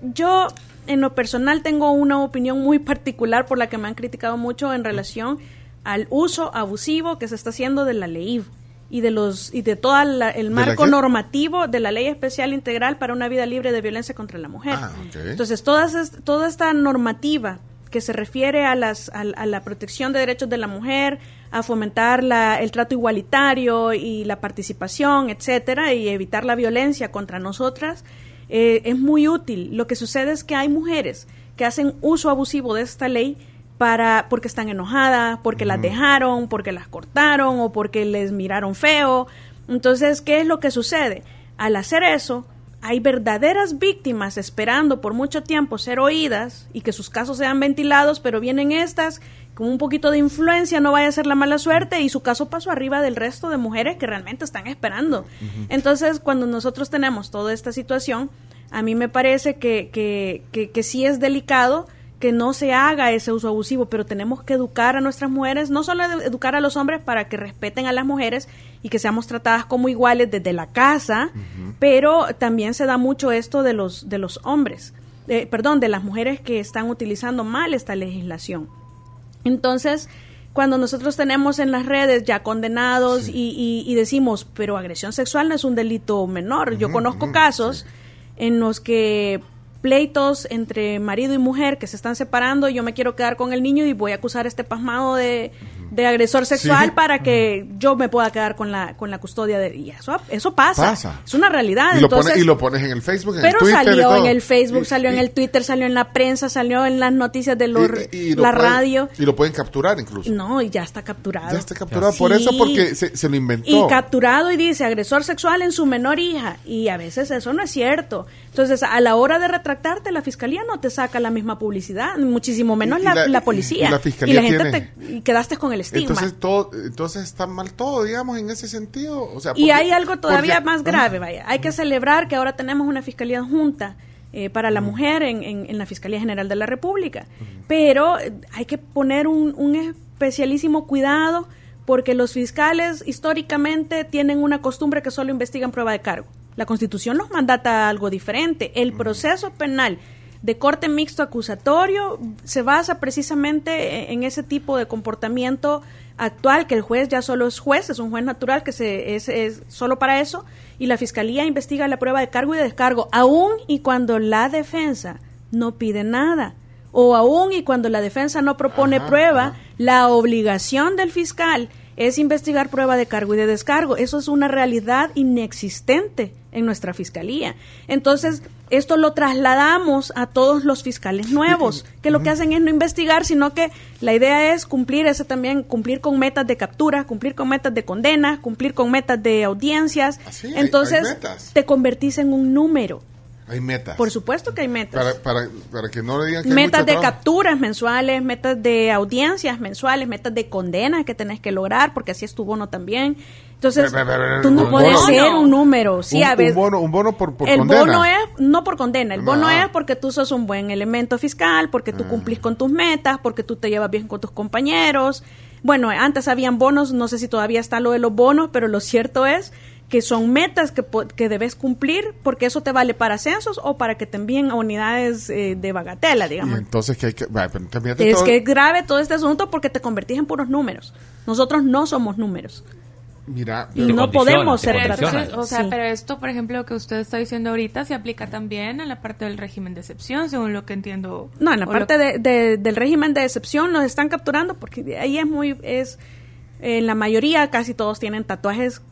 Yo, en lo personal, tengo una opinión muy particular por la que me han criticado mucho en relación al uso abusivo que se está haciendo de la ley y de los y de todo el marco normativo de la ley especial integral para una vida libre de violencia contra la mujer. Ah, Entonces, todas, toda esta normativa que se refiere a, las, a, la protección de derechos de la mujer, a fomentar la, el trato igualitario y la participación, etcétera, y evitar la violencia contra nosotras, eh, es muy útil. Lo que sucede es que hay mujeres que hacen uso abusivo de esta ley para porque están enojadas, porque las dejaron, porque las cortaron o porque les miraron feo. Entonces, ¿qué es lo que sucede? Al hacer eso, hay verdaderas víctimas esperando por mucho tiempo ser oídas y que sus casos sean ventilados, pero vienen estas con un poquito de influencia no vaya a ser la mala suerte y su caso pasó arriba del resto de mujeres que realmente están esperando. Entonces, cuando nosotros tenemos toda esta situación, a mí me parece que, que, que, que sí es delicado que no se haga ese uso abusivo, pero tenemos que educar a nuestras mujeres, no solo educar a los hombres para que respeten a las mujeres y que seamos tratadas como iguales desde la casa, pero también se da mucho esto de los de los hombres, eh, perdón, de las mujeres que están utilizando mal esta legislación. Entonces, cuando nosotros tenemos en las redes ya condenados y, y, decimos, pero agresión sexual no es un delito menor. Yo conozco casos en los que pleitos entre marido y mujer que se están separando, yo me quiero quedar con el niño y voy a acusar a este pasmado de, de agresor sexual para que yo me pueda quedar con la con la custodia de y eso eso pasa, es una realidad y, Entonces, lo, y lo pones en el Facebook en pero el Twitter salió en el Facebook salió en el Twitter salió en la prensa salió en las noticias de los, la radio. y lo pueden capturar incluso. No y ya está capturado. Ya está capturado por eso porque se, se, lo inventó. Y capturado y dice agresor sexual en su menor hija. Y a veces eso no es cierto entonces a la hora de retractarte la fiscalía no te saca la misma publicidad muchísimo menos la, la, la, policía y la, fiscalía y la gente tiene... te, y quedaste con el estigma. Entonces todo entonces está mal todo digamos en ese sentido o sea porque, y hay algo todavía porque, más grave vaya. Hay que celebrar que ahora tenemos una fiscalía junta eh, para la mujer en, en, en, la Fiscalía General de la República. Pero eh, hay que poner un, un, especialísimo cuidado porque los fiscales históricamente tienen una costumbre que solo investigan prueba de cargo. La Constitución nos mandata algo diferente. El proceso penal de corte mixto acusatorio se basa precisamente en ese tipo de comportamiento actual, que el juez ya solo es juez, es un juez natural que se, es, es solo para eso, y la fiscalía investiga la prueba de cargo y de descargo, aún y cuando la defensa no pide nada, o aún y cuando la defensa no propone ajá, prueba, ajá. la obligación del fiscal es investigar prueba de cargo y de descargo. Eso es una realidad inexistente en nuestra fiscalía. Entonces, esto lo trasladamos a todos los fiscales nuevos, que lo que hacen es no investigar, sino que la idea es cumplir ese también, cumplir con metas de captura, cumplir con metas de condena, cumplir con metas de audiencias. Así, Entonces, hay, hay metas. te convertís en un número. Hay metas. Por supuesto que hay metas. Para, para, para que no le digan que Metas hay de trabajo. capturas mensuales, metas de audiencias mensuales, metas de condena que tenés que lograr, porque así es tu bono también. Entonces, Pero, pero, pero, tú no puedes bono. ser un número. Sí, un, a un bono, un bono por, por el condena. bono es no por condena, el bono No. es porque tú sos un buen elemento fiscal, porque tú cumplís con tus metas, porque tú te llevas bien con tus compañeros. Bueno, antes habían bonos, no sé si todavía está lo de los bonos, pero lo cierto es que son metas que, que debes cumplir porque eso te vale para ascensos o para que te envíen a unidades eh, de bagatela, Y digamos. entonces que hay que... va, pero también de Es todo- que es grave todo este asunto porque te convertís en puros números. Nosotros no somos números. Mira, Y no podemos ser tratados. O sea, Sí. pero esto, por ejemplo, lo que usted está diciendo ahorita se aplica también a la parte del régimen de excepción, según lo que entiendo. No, en la parte lo- de, de- del régimen de excepción nos están capturando porque ahí es muy, es, en la mayoría casi todos tienen tatuajes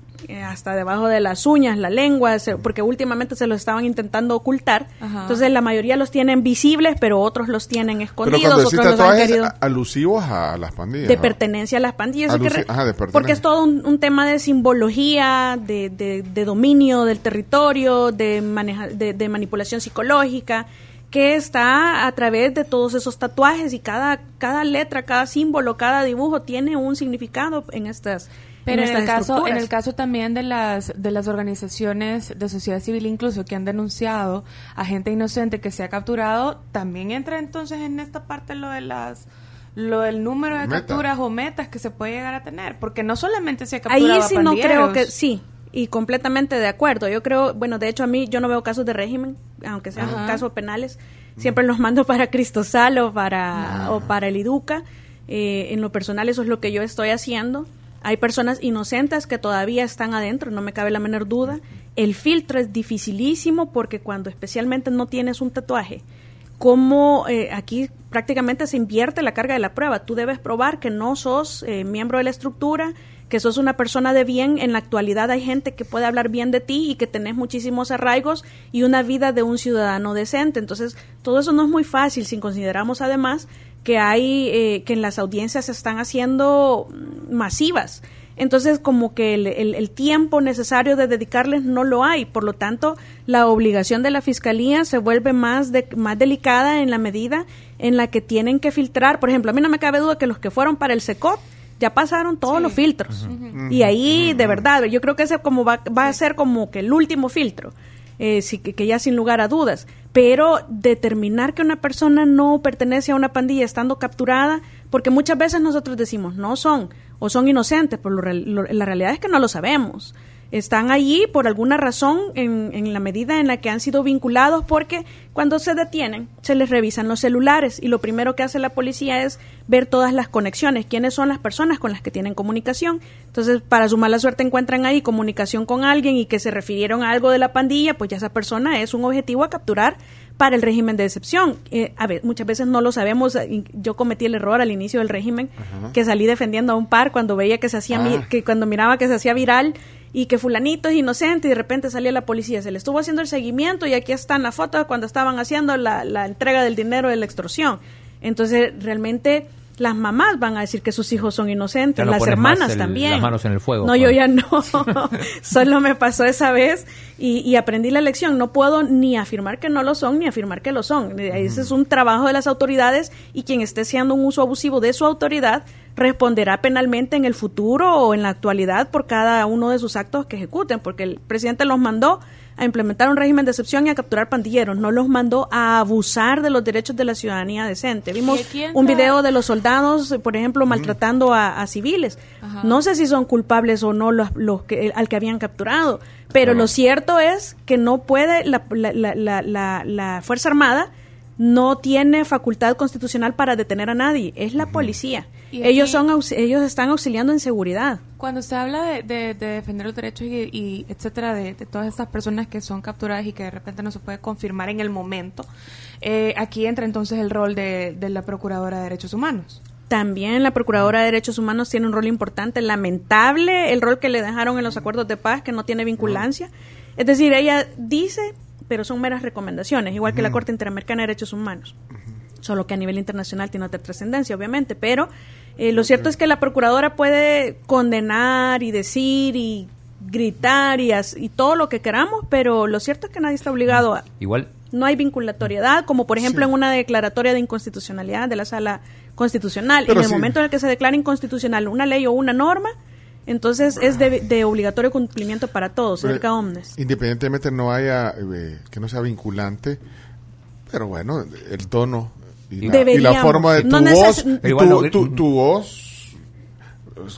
hasta debajo de las uñas, la lengua, porque últimamente se los estaban intentando ocultar. Ajá. Entonces la mayoría los tienen visibles, pero otros los tienen pero escondidos, decís otros los han tatuajes querido alusivos a las pandillas. de ¿no? pertenencia a las pandillas. Alusi- Así que re- ajá, de pertenencia. porque es todo un, un tema de simbología, de, de- de dominio del territorio, de, maneja- de, de manipulación psicológica, que está a través de todos esos tatuajes y cada, cada letra, cada símbolo, cada dibujo tiene un significado en estas Pero en, estas el caso, en el caso también de las de las organizaciones de sociedad civil incluso que han denunciado a gente inocente que se ha capturado, también entra entonces en esta parte lo de las lo del número de Meta. capturas o metas que se puede llegar a tener, porque no solamente se ha Ahí capturado a sí no creo que sí y completamente de acuerdo. Yo creo, bueno, de hecho a mí yo no veo casos de régimen, aunque sean Ajá. casos penales, siempre los mando para Cristosal o para o para el Iduca. Eh, en lo personal eso es lo que yo estoy haciendo. Hay personas inocentes que todavía están adentro, no me cabe la menor duda. El filtro es dificilísimo porque cuando especialmente no tienes un tatuaje, como eh, aquí prácticamente se invierte la carga de la prueba. Tú debes probar que no sos eh, miembro de la estructura, que sos una persona de bien. En la actualidad hay gente que puede hablar bien de ti y que tenés muchísimos arraigos y una vida de un ciudadano decente. Entonces, todo eso no es muy fácil si consideramos además que hay eh, que en las audiencias se están haciendo masivas. Entonces, como que el, el- el tiempo necesario de dedicarles no lo hay. Por lo tanto, la obligación de la fiscalía se vuelve más, de, más delicada en la medida en la que tienen que filtrar. Por ejemplo, a mí no me cabe duda que los que fueron para el SECOT ya pasaron todos los filtros. Y ahí, de verdad, yo creo que ese como va, va a ser como que el último filtro. eh, sí, que, que ya sin lugar a dudas. Pero determinar que una persona no pertenece a una pandilla estando capturada, porque muchas veces nosotros decimos no son o son inocentes, pero lo lo- la realidad es que no lo sabemos. Están allí por alguna razón en, en la medida en la que han sido vinculados porque cuando se detienen se les revisan los celulares y lo primero que hace la policía es ver todas las conexiones, quiénes son las personas con las que tienen comunicación. Entonces, para su mala suerte encuentran ahí comunicación con alguien y que se refirieron a algo de la pandilla, pues ya esa persona es un objetivo a capturar para el régimen de excepción. Eh, a ver, muchas veces no lo sabemos. eh, Yo cometí el error al inicio del régimen, que salí defendiendo a un par cuando veía que se hacía, Ah. que cuando miraba que se hacía viral y que fulanito es inocente y de repente salía la policía. Se le estuvo haciendo el seguimiento y aquí están las fotos cuando estaban haciendo la, la entrega del dinero de la extorsión. Entonces, realmente las mamás van a decir que sus hijos son inocentes, no las hermanas el- también. las manos en el fuego, No, yo Juan. ya no. Solo me pasó esa vez y, y aprendí la lección. No puedo ni afirmar que no lo son ni afirmar que lo son. Ese es un trabajo de las autoridades y quien esté haciendo un uso abusivo de su autoridad responderá penalmente en el futuro o en la actualidad por cada uno de sus actos que ejecuten, porque el presidente los mandó a implementar un régimen de excepción y a capturar pandilleros, no los mandó a abusar de los derechos de la ciudadanía decente. Vimos ¿Y aquí entra- un video de los soldados, por ejemplo, maltratando a, a civiles. No sé si son culpables o no los, los que, al que habían capturado, pero lo cierto es que no puede, la, la, la, la, la- la Fuerza Armada no tiene facultad constitucional para detener a nadie, es la policía. Y Ellos, son, ellos están auxiliando en seguridad. Cuando se habla de, de- de defender los derechos y, y etcétera de, de todas estas personas que son capturadas y que de repente no se puede confirmar en el momento, eh, aquí entra entonces el rol de, de la Procuradora de Derechos Humanos. También la Procuradora de Derechos Humanos tiene un rol importante, lamentable el rol que le dejaron en los acuerdos de paz, que no tiene vinculancia. Es decir, ella dice, pero son meras recomendaciones, igual que la Corte Interamericana de Derechos Humanos. Solo que a nivel internacional tiene otra trascendencia, obviamente. Pero eh, lo cierto es que la Procuradora puede condenar y decir y gritar y, y todo lo que queramos, pero lo cierto es que nadie está obligado a, Igual, no hay vinculatoriedad, como por ejemplo Sí. en una declaratoria de inconstitucionalidad de la sala constitucional. Pero en el sí. momento en el que se declara inconstitucional una ley o una norma, entonces es de, de obligatorio cumplimiento para todos, Pero, erga omnes. Independientemente no haya, eh, que no sea vinculante, pero bueno, el tono y la, y la forma de tu No voz, tu, tu- tu voz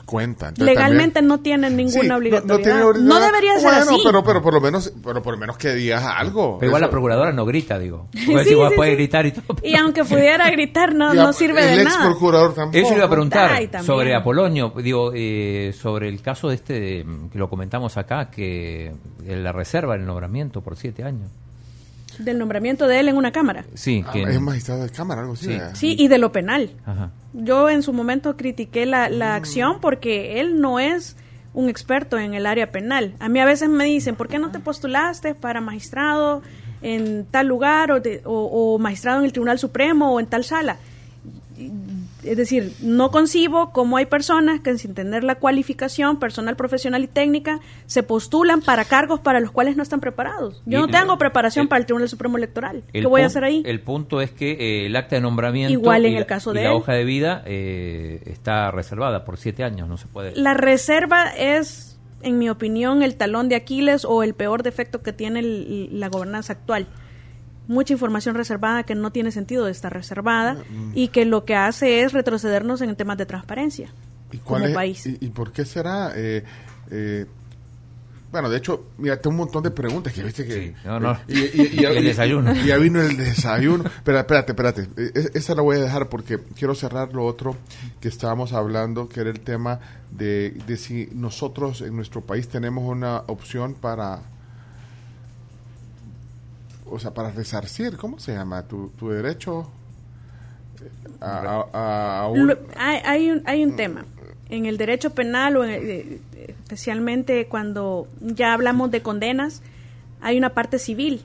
cuenta. Entonces, Legalmente también- no tienen Sí, ninguna no- obligatoriedad. tiene No, debería ser Bueno, así. Pero, pero por lo menos, pero por lo menos que digas algo. pero igual Eso- la procuradora no grita, digo. Sí, igual sí, puede sí. gritar y todo. Y aunque pudiera gritar, no, no sirve el de ex nada. procurador tampoco. Eso iba a preguntar Ay, sobre Apolonio, digo, eh, sobre el caso de este, de- que lo comentamos acá, que la reserva el nombramiento por siete años. Del nombramiento de él en una cámara. Sí, Ah, que... es magistrado de cámara, algo así. Sí. y de lo penal. Ajá. Yo en su momento critiqué la, Mm. la acción porque él no es un experto en el área penal. A mí a veces me dicen, ¿por qué no te postulaste para magistrado en tal lugar o, de- o- o magistrado en el Tribunal Supremo o en tal sala? Es decir, no concibo cómo hay personas que sin tener la cualificación personal, profesional y técnica se postulan para cargos para los cuales no están preparados. Yo Y no tengo preparación el- para el Tribunal Supremo Electoral. ¿Qué voy a hacer ahí? El punto es que eh, el acta de nombramiento Igual en y el caso y de la él. hoja de vida eh, está reservada por siete años, no se puede. La reserva es, en mi opinión, el talón de Aquiles o el peor defecto que tiene el- la gobernanza actual. Mucha información reservada que no tiene sentido de estar reservada Mm. y que lo que hace es retrocedernos en temas de transparencia ¿Y cuál como es- país. Y, y por qué será? Eh, eh, bueno, de hecho, mira, tengo un montón de preguntas que viste que... Sí, no, no. Y, y- y- Y el desayuno. y ya vino el desayuno. Pero espérate, espérate. Eh, es- Esa la voy a dejar porque quiero cerrar lo otro que estábamos hablando, que era el tema de, de si nosotros en nuestro país tenemos una opción para... O sea, para resarcir, ¿cómo se llama? Tu, tu derecho a, a- a un- Lo- hay, hay un, hay un tema. En el derecho penal o en el- eh, especialmente cuando ya hablamos de condenas hay una parte civil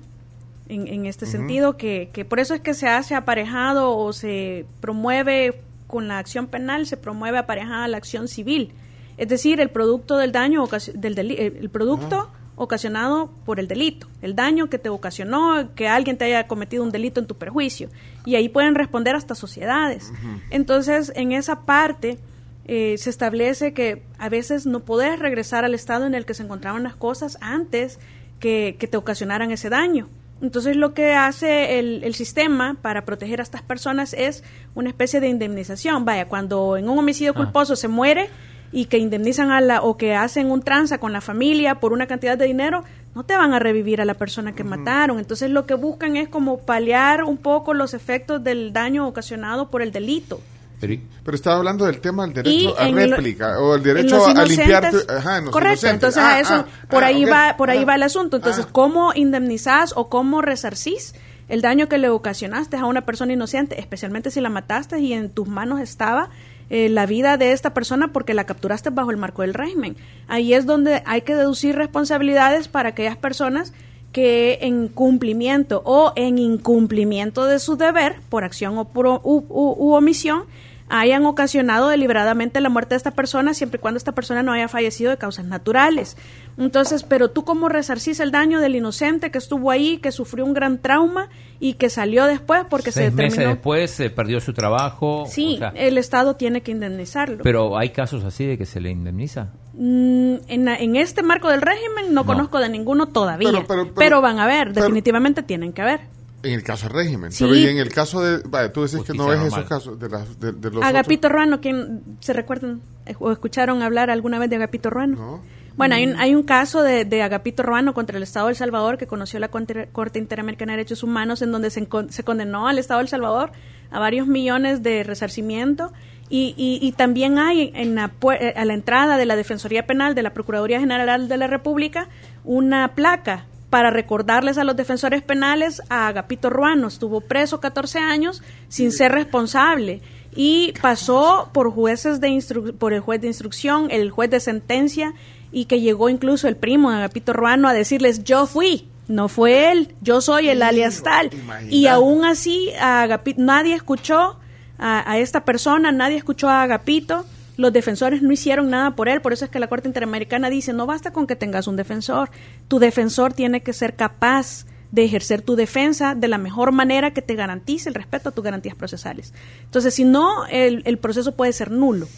en, en este sentido que, que por eso es que se hace aparejado o se promueve con la acción penal se promueve aparejada la acción civil. Es decir, el producto del daño, del deli- eh, el producto ocasionado por el delito, el daño que te ocasionó, que alguien te haya cometido un delito en tu perjuicio. Y ahí pueden responder hasta sociedades. Entonces, en esa parte eh, se establece que a veces no podés regresar al estado en el que se encontraban las cosas antes que, que te ocasionaran ese daño. Entonces lo que hace el, el sistema para proteger a estas personas es una especie de indemnización. Vaya, cuando en un homicidio culposo se muere y que indemnizan a la o que hacen un tranza con la familia por una cantidad de dinero, no te van a revivir a la persona que mataron. Entonces lo que buscan es como paliar un poco los efectos del daño ocasionado por el delito. Pero, estaba hablando del tema del derecho a lo- réplica o el derecho los a limpiar. tu- ajá, correcto, inocentes. entonces Ah, a eso, ah, por ah, ahí va, por ahí Ah, va el asunto. Entonces. ¿cómo indemnizás o cómo resarcís el daño que le ocasionaste a una persona inocente, especialmente si la mataste y en tus manos estaba eh, la vida de esta persona porque la capturaste bajo el marco del régimen? Ahí es donde hay que deducir responsabilidades para aquellas personas que en cumplimiento o en incumplimiento de su deber, por acción o por u omisión, hayan ocasionado deliberadamente la muerte de esta persona siempre y cuando esta persona no haya fallecido de causas naturales. Entonces, pero tú cómo resarcís el daño del inocente que estuvo ahí, que sufrió un gran trauma y que salió después porque se seis meses determinó... después se perdió su trabajo. Sí, o sea, el Estado tiene que indemnizarlo. pero hay casos así de que se le indemniza. Mm, en, la- en este marco del régimen no, No. conozco de ninguno todavía, Pero- pero, pero- pero- van a ver, pero- definitivamente tienen que haber. En el caso del régimen. Sí. Pero y en el caso de. Tú dices que no ves normal. esos casos de, las de, de los. Agapito Ruano, ¿quién se recuerdan eh, o escucharon hablar alguna vez de Agapito Ruano? No. Bueno, hay un, hay un caso de, de Agapito Ruano contra el Estado de El Salvador que conoció la Corte Interamericana de Derechos Humanos en donde se, condenó al Estado de El Salvador a varios millones de resarcimiento y, y, y también hay en la, eh, a la entrada de la Defensoría Penal de la Procuraduría General de la República una placa para recordarles a los defensores penales a Agapito Ruano. Estuvo preso 14 años sin ser responsable y pasó por jueces de instru- por el juez de instrucción, el juez de sentencia y que llegó incluso el primo de Agapito Ruano a decirles yo fui, no fue él, yo soy el alias tal. imagínate. Y aún así a Agapi- nadie escuchó a, a esta persona, nadie escuchó a Agapito. Los defensores no hicieron nada por él, por eso es que la Corte Interamericana dice, no basta con que tengas un defensor, tu defensor tiene que ser capaz de ejercer tu defensa de la mejor manera que te garantice el respeto a tus garantías procesales. Entonces, si no, el, el proceso puede ser nulo.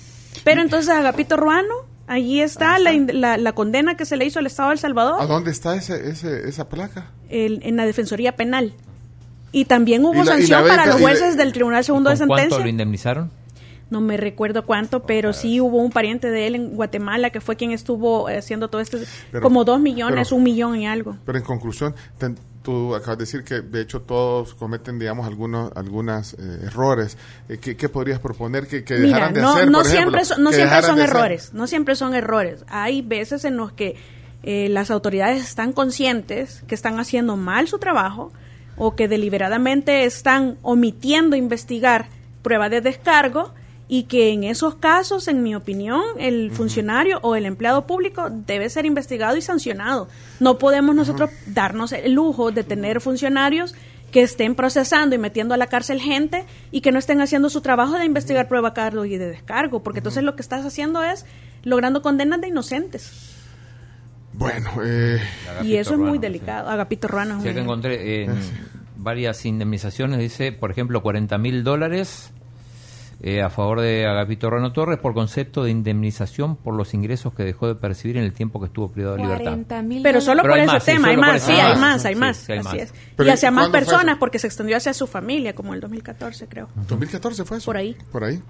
Pero entonces, Agapito Ruano, allí está, La, la- la condena que se le hizo al Estado de El Salvador ¿A dónde está ese, ese, esa placa? el- en la Defensoría Penal. Y también hubo Y la- y la sanción para los jueces del Tribunal Segundo de ¿Con cuánto Sentencia. lo indemnizaron? No me recuerdo cuánto, pero sí hubo un pariente de él en Guatemala que fue quien estuvo haciendo todo esto, Pero- como dos millones, pero- un millón y algo. Pero en conclusión, ten- tú acabas de decir que de hecho todos cometen, digamos, algunos algunas eh, errores. Eh, ¿qué, qué podrías proponer que, que Mira, dejaran de no, hacer? no por ejemplo? siempre son, no siempre son hacer. errores, no siempre son errores. Hay veces en los que eh, las autoridades están conscientes que están haciendo mal su trabajo o que deliberadamente están omitiendo investigar prueba de descargo y que en esos casos, en mi opinión, el funcionario o el empleado público debe ser investigado y sancionado. No podemos nosotros darnos el lujo de tener funcionarios que estén procesando y metiendo a la cárcel gente y que no estén haciendo su trabajo de investigar prueba cargo y de descargo, porque entonces lo que estás haciendo es logrando condenas de inocentes. Bueno, eh, y eso es muy delicado. Agapito Ruano es Sí, acá encontré en varias indemnizaciones, dice, por ejemplo, 40 mil dólares eh, a favor de Agapito Ruano Torres por concepto de indemnización por los ingresos que dejó de percibir en el tiempo que estuvo privado de libertad. 40 mil Pero solo Pero por ese más, sí, tema, hay más, sí, hay más, hay más, sí hay así más. es. Pero y ¿y hacia más personas, porque se extendió hacia su familia, como el 2014, creo. 2014 fue eso. Por ahí. Por ahí.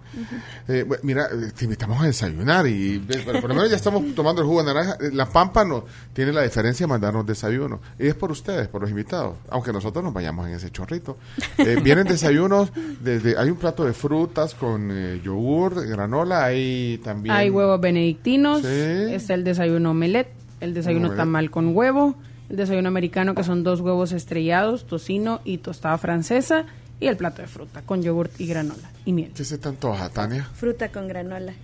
Eh, mira, eh, te invitamos a desayunar y por lo menos ya estamos tomando el jugo de naranja. Eh, La Pampa no tiene la diferencia de mandarnos desayuno. Y es por ustedes, por los invitados. Aunque nosotros nos vayamos en ese chorrito. Eh, vienen desayunos, desde, hay un plato de frutas con eh, yogur, granola, hay también... Hay huevos benedictinos, Sí. está el desayuno omelette, el desayuno Omelette. tamal con huevo, el desayuno americano que son dos huevos estrellados, tocino y tostada francesa y el plato de fruta con yogurt y granola y miel. ¿Qué se te antoja, Tania? Fruta con granola.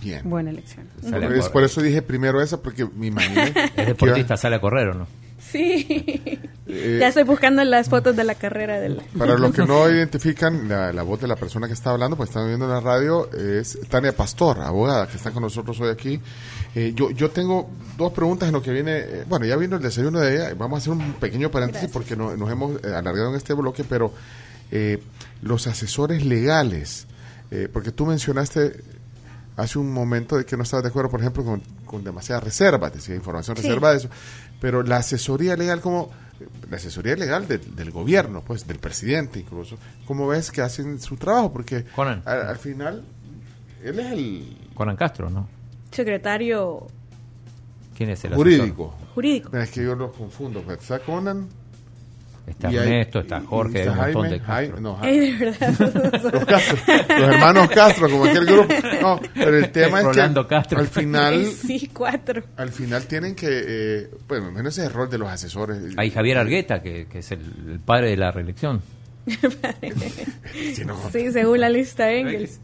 Bien. Buena elección. A Es por eso dije primero esa, porque me imaginé... Es deportista, sale a correr o no. Sí. Eh, ya estoy buscando las fotos de la carrera del... Para los que no identifican la, la voz de la persona que está hablando, pues están viendo en la radio, es Tania Pastor, abogada, que está con nosotros hoy aquí. Eh, yo, yo tengo dos preguntas en lo que viene. eh, bueno, ya vino el desayuno de ella. Vamos a hacer un pequeño paréntesis porque no- nos hemos eh, alargado en este bloque, pero eh, los asesores legales, porque tú mencionaste hace un momento de que no estabas de acuerdo, por ejemplo, con, con demasiadas reservas, decía información Sí. reservada, de eso. Pero la asesoría legal, como la asesoría legal del- del gobierno, pues del presidente incluso, ¿cómo ves que hacen su trabajo? Porque Conan. al, al final, él es el Conan Castro, ¿no? Secretario ¿Quién es el asesor? jurídico. jurídico. Mira, Es que yo los confundo. pues, Está Conan. Está y hay- Ernesto, está Jorge, hay un montón de Castro. Jaime- no, los Castro, los hermanos Castro, como aquel grupo. No, pero el tema es Rolando que Castro. al final, sí, cuatro. al final tienen que, eh, bueno, menos ese es el rol de los asesores. Hay Javier Argueta, que, que es el, el padre de la reelección. Sí, según la lista Engels.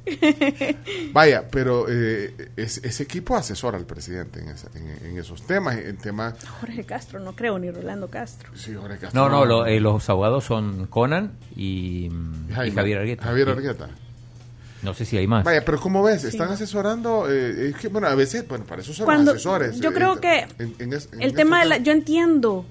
Vaya, pero eh, es- ese equipo asesora al presidente en, esa- en- en esos temas, en temas... Jorge Castro, no creo, ni Rolando Castro. Sí, Jorge Castro, No, no, lo- eh, los abogados son Conan y, y Jaime, Javier Argueta. Javier Sí. Argueta. No sé si hay más. Vaya, pero ¿cómo ves? ¿Están asesorando? eh, es que, bueno, a veces, bueno, para eso son Cuando- los asesores. yo eh, creo que en- en es- en el tema de la, yo entiendo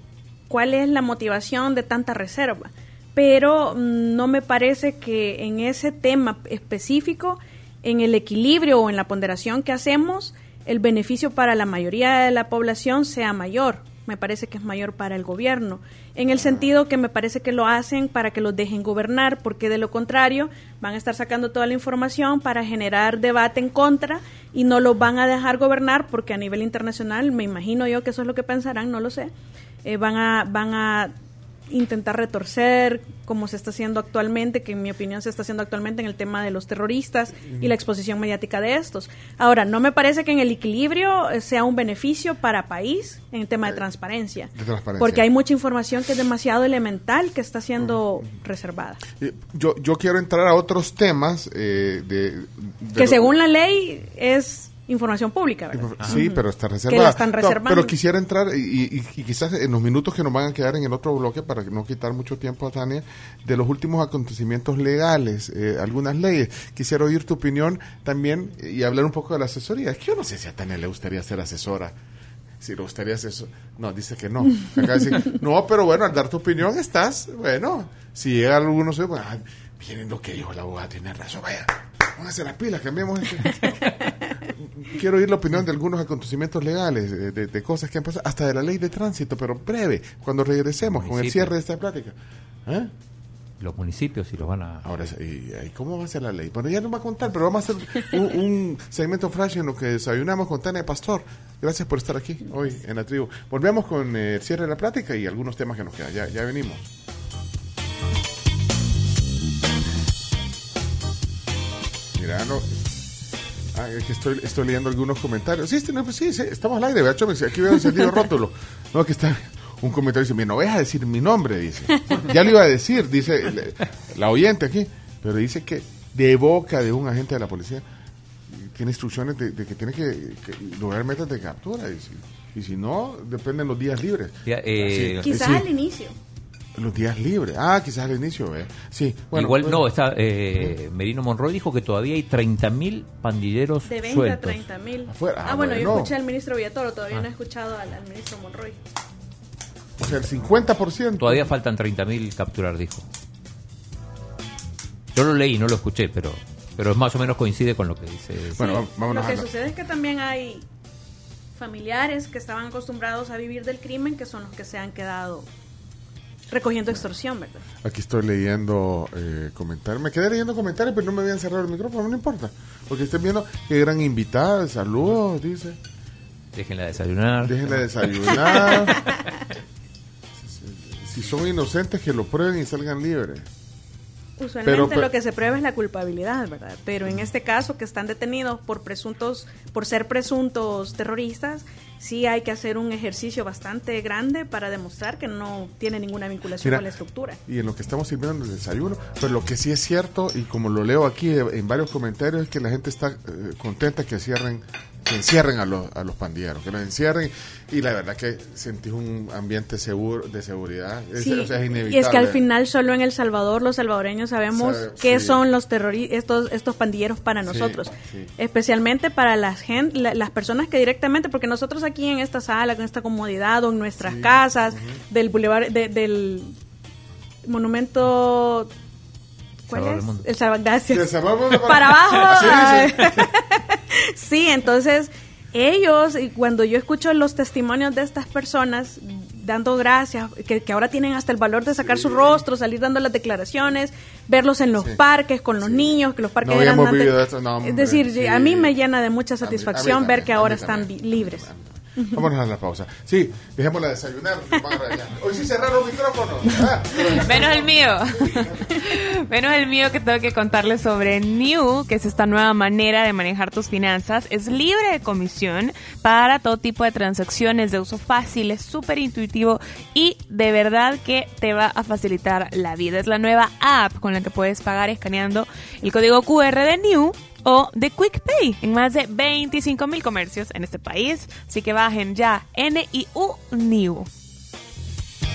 cuál es la motivación de tanta reserva, pero mm, no me parece que en ese tema específico, en el equilibrio o en la ponderación que hacemos, el beneficio para la mayoría de la población sea mayor. Me parece que es mayor para el gobierno, en el sentido que me parece que lo hacen para que los dejen gobernar, porque de lo contrario van a estar sacando toda la información para generar debate en contra y no los van a dejar gobernar porque a nivel internacional, me imagino yo que eso es lo que pensarán, no lo sé, eh, van, a, van a intentar retorcer como se está haciendo actualmente, que en mi opinión se está haciendo actualmente en el tema de los terroristas y la exposición mediática de estos. Ahora, no me parece que en el equilibrio eh, sea un beneficio para país en el tema de transparencia, de transparencia. porque hay mucha información que es demasiado elemental que está siendo reservada. Eh, Yo, yo quiero entrar a otros temas eh, de, de Que según la ley es información pública, ¿verdad? Sí, pero está reservada. la están No, reservando. pero quisiera entrar y, y- y quizás en los minutos que nos van a quedar en el otro bloque, para no quitar mucho tiempo a Tania, de los últimos acontecimientos legales, eh, algunas leyes. Quisiera oír tu opinión también eh, y hablar un poco de la asesoría. Es que yo no sé si a Tania le gustaría ser asesora. Si le gustaría ser eso. No, dice que no. Acaba de decir, no, pero bueno, al dar tu opinión estás, bueno, si llega alguno, se bueno, miren lo que dijo la abogada, tiene razón, vaya, pónganse las pilas, cambiemos esto. Quiero oír la opinión de algunos acontecimientos legales, de, de- de cosas que han pasado, hasta de la ley de tránsito, pero breve, cuando regresemos con el cierre de esta plática. ¿Eh? Los municipios si los van a... Ahora, ¿y, y cómo va a ser la ley? Bueno, ya no va a contar, pero vamos a hacer un, un segmento flash en lo que desayunamos con Tania Pastor. Gracias por estar aquí hoy en la tribu. Volvemos con eh, el cierre de la plática y algunos temas que nos quedan. Ya, ya venimos. Mira, no. Ah, es que estoy, estoy leyendo algunos comentarios. Sí, este, no, pues sí, sí, estamos al aire. Aquí veo el sentido rótulo. No, que está un comentario dice, "Mira, no vayas a decir mi nombre, dice. Ya lo iba a decir, dice le- la oyente aquí, pero dice que de boca de un agente de la policía tiene instrucciones de, de que tiene que, que lograr metas de captura. Y si, y si no, dependen los días libres. Ya, eh. Quizás sí. al inicio. Los días libres. Ah, quizás al inicio, ¿eh? Sí, bueno. Igual bueno. no, está eh, Merino Monroy dijo que todavía hay 30.000 pandilleros De 20 a sueltos. 30 mil. Afuera. Ah, Ah, bueno, yo bueno. escuché al ministro Villatoro, todavía no he escuchado al, al ministro Monroy. O sea, el 50%. Todavía faltan 30.000 capturar, dijo. Yo lo leí, no lo escuché, pero pero más o menos coincide con lo que dice. Bueno, Sí, vámonos Lo que a sucede es que también hay familiares que estaban acostumbrados a vivir del crimen que son los que se han quedado recogiendo extorsión, ¿verdad? Aquí estoy leyendo eh, comentarios. Me quedé leyendo comentarios, pero no me habían cerrado el micrófono, no importa. Porque estoy viendo que gran invitada, saludos, dice. Déjenla desayunar. Déjenla desayunar. si son inocentes, que lo prueben y salgan libres. Usualmente Pero, pero- lo que se prueba es la culpabilidad, ¿verdad? Pero en este caso que están detenidos por presuntos, por ser presuntos terroristas, sí hay que hacer un ejercicio bastante grande para demostrar que no tiene ninguna vinculación Mira, con la estructura. Y en lo que estamos sirviendo en el desayuno. Pero lo que sí es cierto, y como lo leo aquí eh, en varios comentarios, es que la gente está eh, contenta que cierren que encierren a los, a los pandilleros, que los encierren y la verdad que sentís un ambiente seguro de seguridad. Es, Sí, o sea, es inevitable. y es que al final solo en El Salvador los salvadoreños sabemos Sabe- qué sí. son los terroristas, estos, estos pandilleros para nosotros. sí. Especialmente para las, gen- la- las personas que directamente, porque nosotros aquí en esta sala, con esta comodidad o en nuestras casas, del bulevar, de- del monumento... ¿Cuál Salvador del es? Mundo. El Salvador, gracias. De Salvador del Mundo. para abajo. Sí, sí. Sí, entonces ellos, y cuando yo escucho los testimonios de estas personas dando gracias, que, que ahora tienen hasta el valor de sacar su rostro, salir dando las declaraciones, verlos en los Sí. parques con los niños, que los parques No eran antes- esto, no, hombre, es decir, sí. a mí me llena de mucha A mí- a mí satisfacción ver que ahora están libres. Vámonos a la pausa. Sí, dejémosla desayunar. Hoy sí cerraron micrófonos. Ah, Menos el mío. Menos el mío que tengo que contarles sobre New, que es esta nueva manera de manejar tus finanzas. Es libre de comisión para todo tipo de transacciones de uso fácil, es súper intuitivo y de verdad que te va a facilitar la vida. Es la nueva app con la que puedes pagar escaneando el código QR de New o de QuickPay en más de 25 mil comercios en este país. Así que bajen ya NIU New.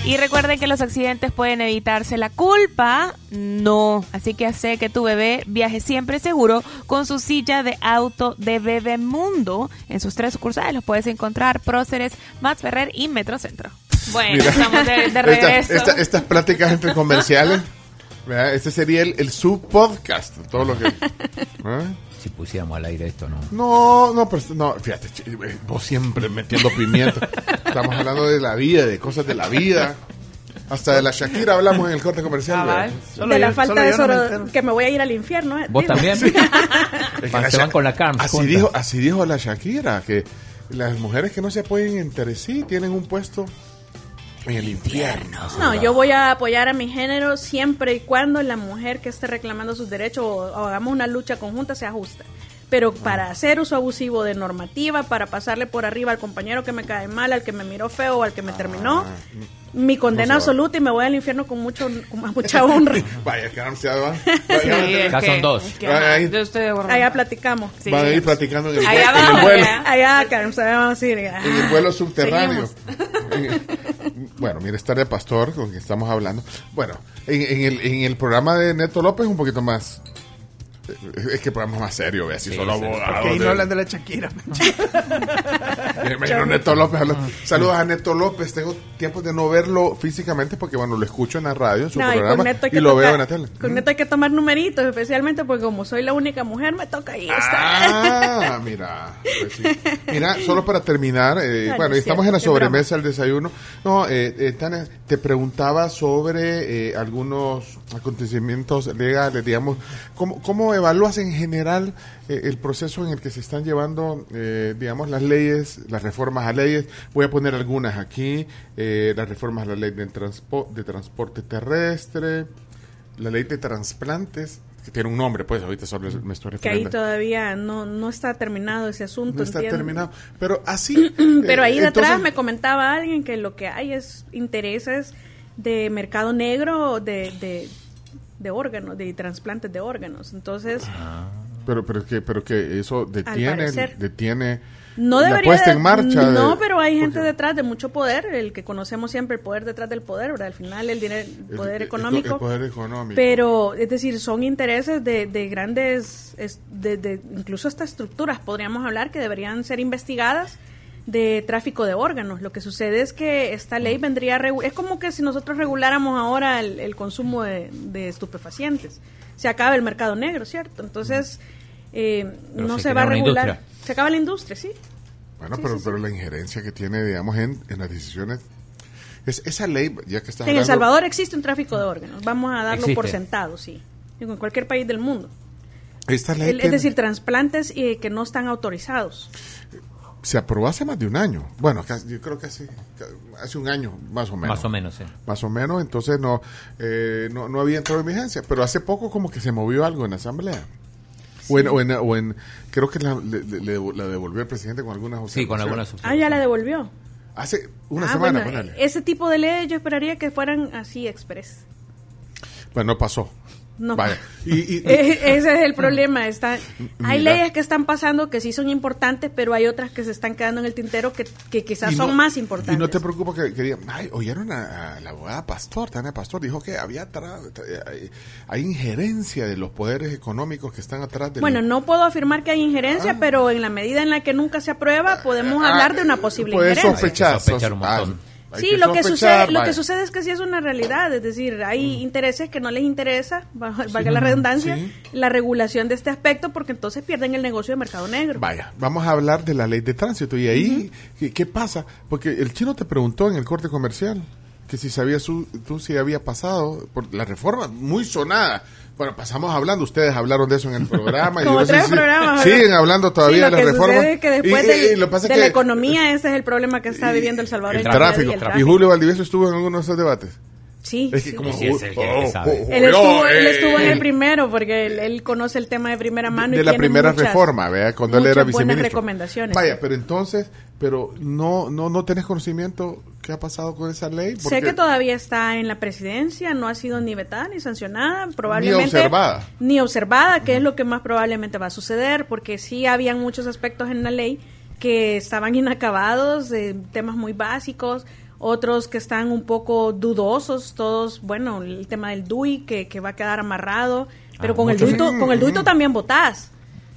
Y recuerden que los accidentes pueden evitarse. La culpa, no. Así que hace que tu bebé viaje siempre seguro con su silla de auto de Bebemundo. En sus tres sucursales los puedes encontrar Próceres, Más Ferrer y Metrocentro. Bueno, Mira. estamos de, de esta- regreso. esta- estas pláticas entre comerciales. ¿Verdad? Este sería el, el subpodcast. Todo lo que. ¿eh? Si pusiéramos al aire esto, ¿no? No, no, pero no, fíjate, eh, vos siempre metiendo pimienta. Estamos hablando de la vida, de cosas de la vida. Hasta de la Shakira hablamos en el corte comercial. Solo de la yo- falta de no me entero. que me voy a ir al infierno. ¿eh? ¿Vos Digo. también? Es que se van con la Así juntas. dijo, así dijo la Shakira, que las mujeres que no se apoyen entre sí tienen un puesto en el infierno. No, yo voy a apoyar a mi género siempre y cuando la mujer que esté reclamando sus derechos o, o hagamos una lucha conjunta sea justa. Pero para hacer uso abusivo de normativa, para pasarle por arriba al compañero que me cae mal, al que me miró feo o al que me terminó, mi condena absoluta y me voy al infierno con mucho con mucha honra. Vaya, que es Acá son dos. es que, Ahí- ajá, ahí- yo estoy de acuerdo. Allá platicamos. Sí. van a ir platicando en el, Allá vuelo- en el vuelo. ya. Allá, Karen, se vamos a ir. en el vuelo subterráneo. bueno, mire, estar de pastor, con quien estamos hablando. Bueno, en, en el, en el programa de Neto López un poquito más... Es que el programa más serio, ve, así Sí, solo abogados. Porque ahí no hablan de la Shakira. Me imagino Neto López. Saludos a Neto López. Tengo tiempo de no verlo físicamente porque, bueno, lo escucho en la radio, en su No, programa, y lo tocar- veo en la tele. Con Neto hay que tomar numeritos, especialmente porque como soy la única mujer, me toca ahí estar. Ah, mira. Pues sí. Mira, solo para terminar, eh, bueno, no es estamos en la sobremesa del desayuno. No, eh, eh, Tania, te preguntaba sobre eh, algunos acontecimientos legales, digamos. ¿Cómo, cómo evalúas en general eh, el proceso en el que se están llevando, eh, digamos, las leyes, las reformas a leyes? Voy a poner algunas aquí. eh, las reformas a la ley de, transpo- de transporte terrestre, la ley de trasplantes, que tiene un nombre, pues ahorita solo me estoy Que ahí refiriendo. todavía no, no está terminado ese asunto. No está entiendo. terminado. Pero así. Pero eh, ahí detrás entonces- me comentaba alguien que lo que hay es intereses de mercado negro de, de, de órganos, de trasplantes de órganos. Entonces, Pero, pero, que, pero que eso detiene, detiene no la debería puesta de- en marcha. No, de- pero hay gente porque detrás de mucho poder, el que conocemos siempre, el poder detrás del poder, ¿verdad? Al final el, dinero, el poder el- económico. El poder económico. Pero, es decir, son intereses de, de grandes, es- de, de- incluso hasta estructuras, podríamos hablar, que deberían ser investigadas de tráfico de órganos. Lo que sucede es que esta ley vendría a es como que si nosotros reguláramos ahora el, el consumo de, de estupefacientes. Se acaba el mercado negro, ¿cierto? Entonces, eh, no se se, va a regular. industria. Se acaba la industria, sí. Bueno, Sí, pero, sí, sí. pero la injerencia que tiene, digamos, en, en las decisiones. Es, esa ley, ya que estás En El Salvador existe un tráfico de órganos. Vamos a darlo por sentado, sí. Digo, en cualquier país del mundo. Esta ley El- es decir, trasplantes eh, que no están autorizados. Se aprobó hace más de un año. Bueno, casi- yo creo que hace, hace un año, más o menos. Más o menos, sí. Más o menos, entonces no, eh, no, no había entrado en vigencia. Pero hace poco como que se movió algo en la asamblea. O, en, o, en, o en- creo que la, le- le- le- la devolvió el presidente con algunas Sí, con algunas Ah, ya la devolvió. Hace una Ah, semana, bueno, ese tipo de leyes yo esperaría que fueran así express. Bueno, no pasó. No. Vaya. Y, y- E- Ese es el problema. Está, hay Mira. leyes que están pasando que sí son importantes, pero hay otras que se están quedando en el tintero que, que quizás son no- más importantes. Y no te preocupes que, que digan, ay, oyeron a, a la abogada Pastor, Tania Pastor, dijo que había tra- tra- hay, hay injerencia de los poderes económicos que están atrás de Bueno, no puedo afirmar que hay injerencia, Ah. pero en la medida en la que nunca se aprueba, podemos hablar de una posible Puedes injerencia. sospechar. Sospechar un montón. ah, Sí, lo que sucede, lo que sucede es que sí es una realidad, es decir, hay Mm. intereses que no les interesa, val- valga la redundancia, sí. la regulación de este aspecto, porque entonces pierden el negocio de mercado negro. Vaya, vamos a hablar de la ley de tránsito. Y ahí, ¿qué, qué pasa? Porque el chino te preguntó en el corte comercial que si sabías tú si había pasado por la reforma muy sonada. Bueno, pasamos hablando, ustedes hablaron de eso en el programa. y Como no sé tres si- programas. Siguen hablando todavía Sí, de lo la que reforma. sucede es que después Y- del- y- y lo que pasa de la economía ese es el problema que está viviendo El Salvador. el día a día tráfico. y el Y tráfico. Julio Valdivieso estuvo en alguno de esos debates. Sí, Es que sí. como Sí, es el que sabe. Él estuvo, él eh, estuvo en el primero porque él, él conoce el tema de primera mano y de la tiene primera muchas- reforma, ¿vea? Cuando él era viceministro. recomendaciones. Vaya, pero entonces, pero no, no, no tenés conocimiento qué ha pasado con esa ley. Sé que todavía está en la presidencia, no ha sido ni vetada ni sancionada, probablemente observada. ni observada, que es lo que más probablemente va a suceder, porque sí habían muchos aspectos en la ley que estaban inacabados, de temas muy básicos, otros que están un poco dudosos, todos, bueno, el tema del DUI que, que va a quedar amarrado, pero Ah, con el muchos- DUI, con el DUI también votás.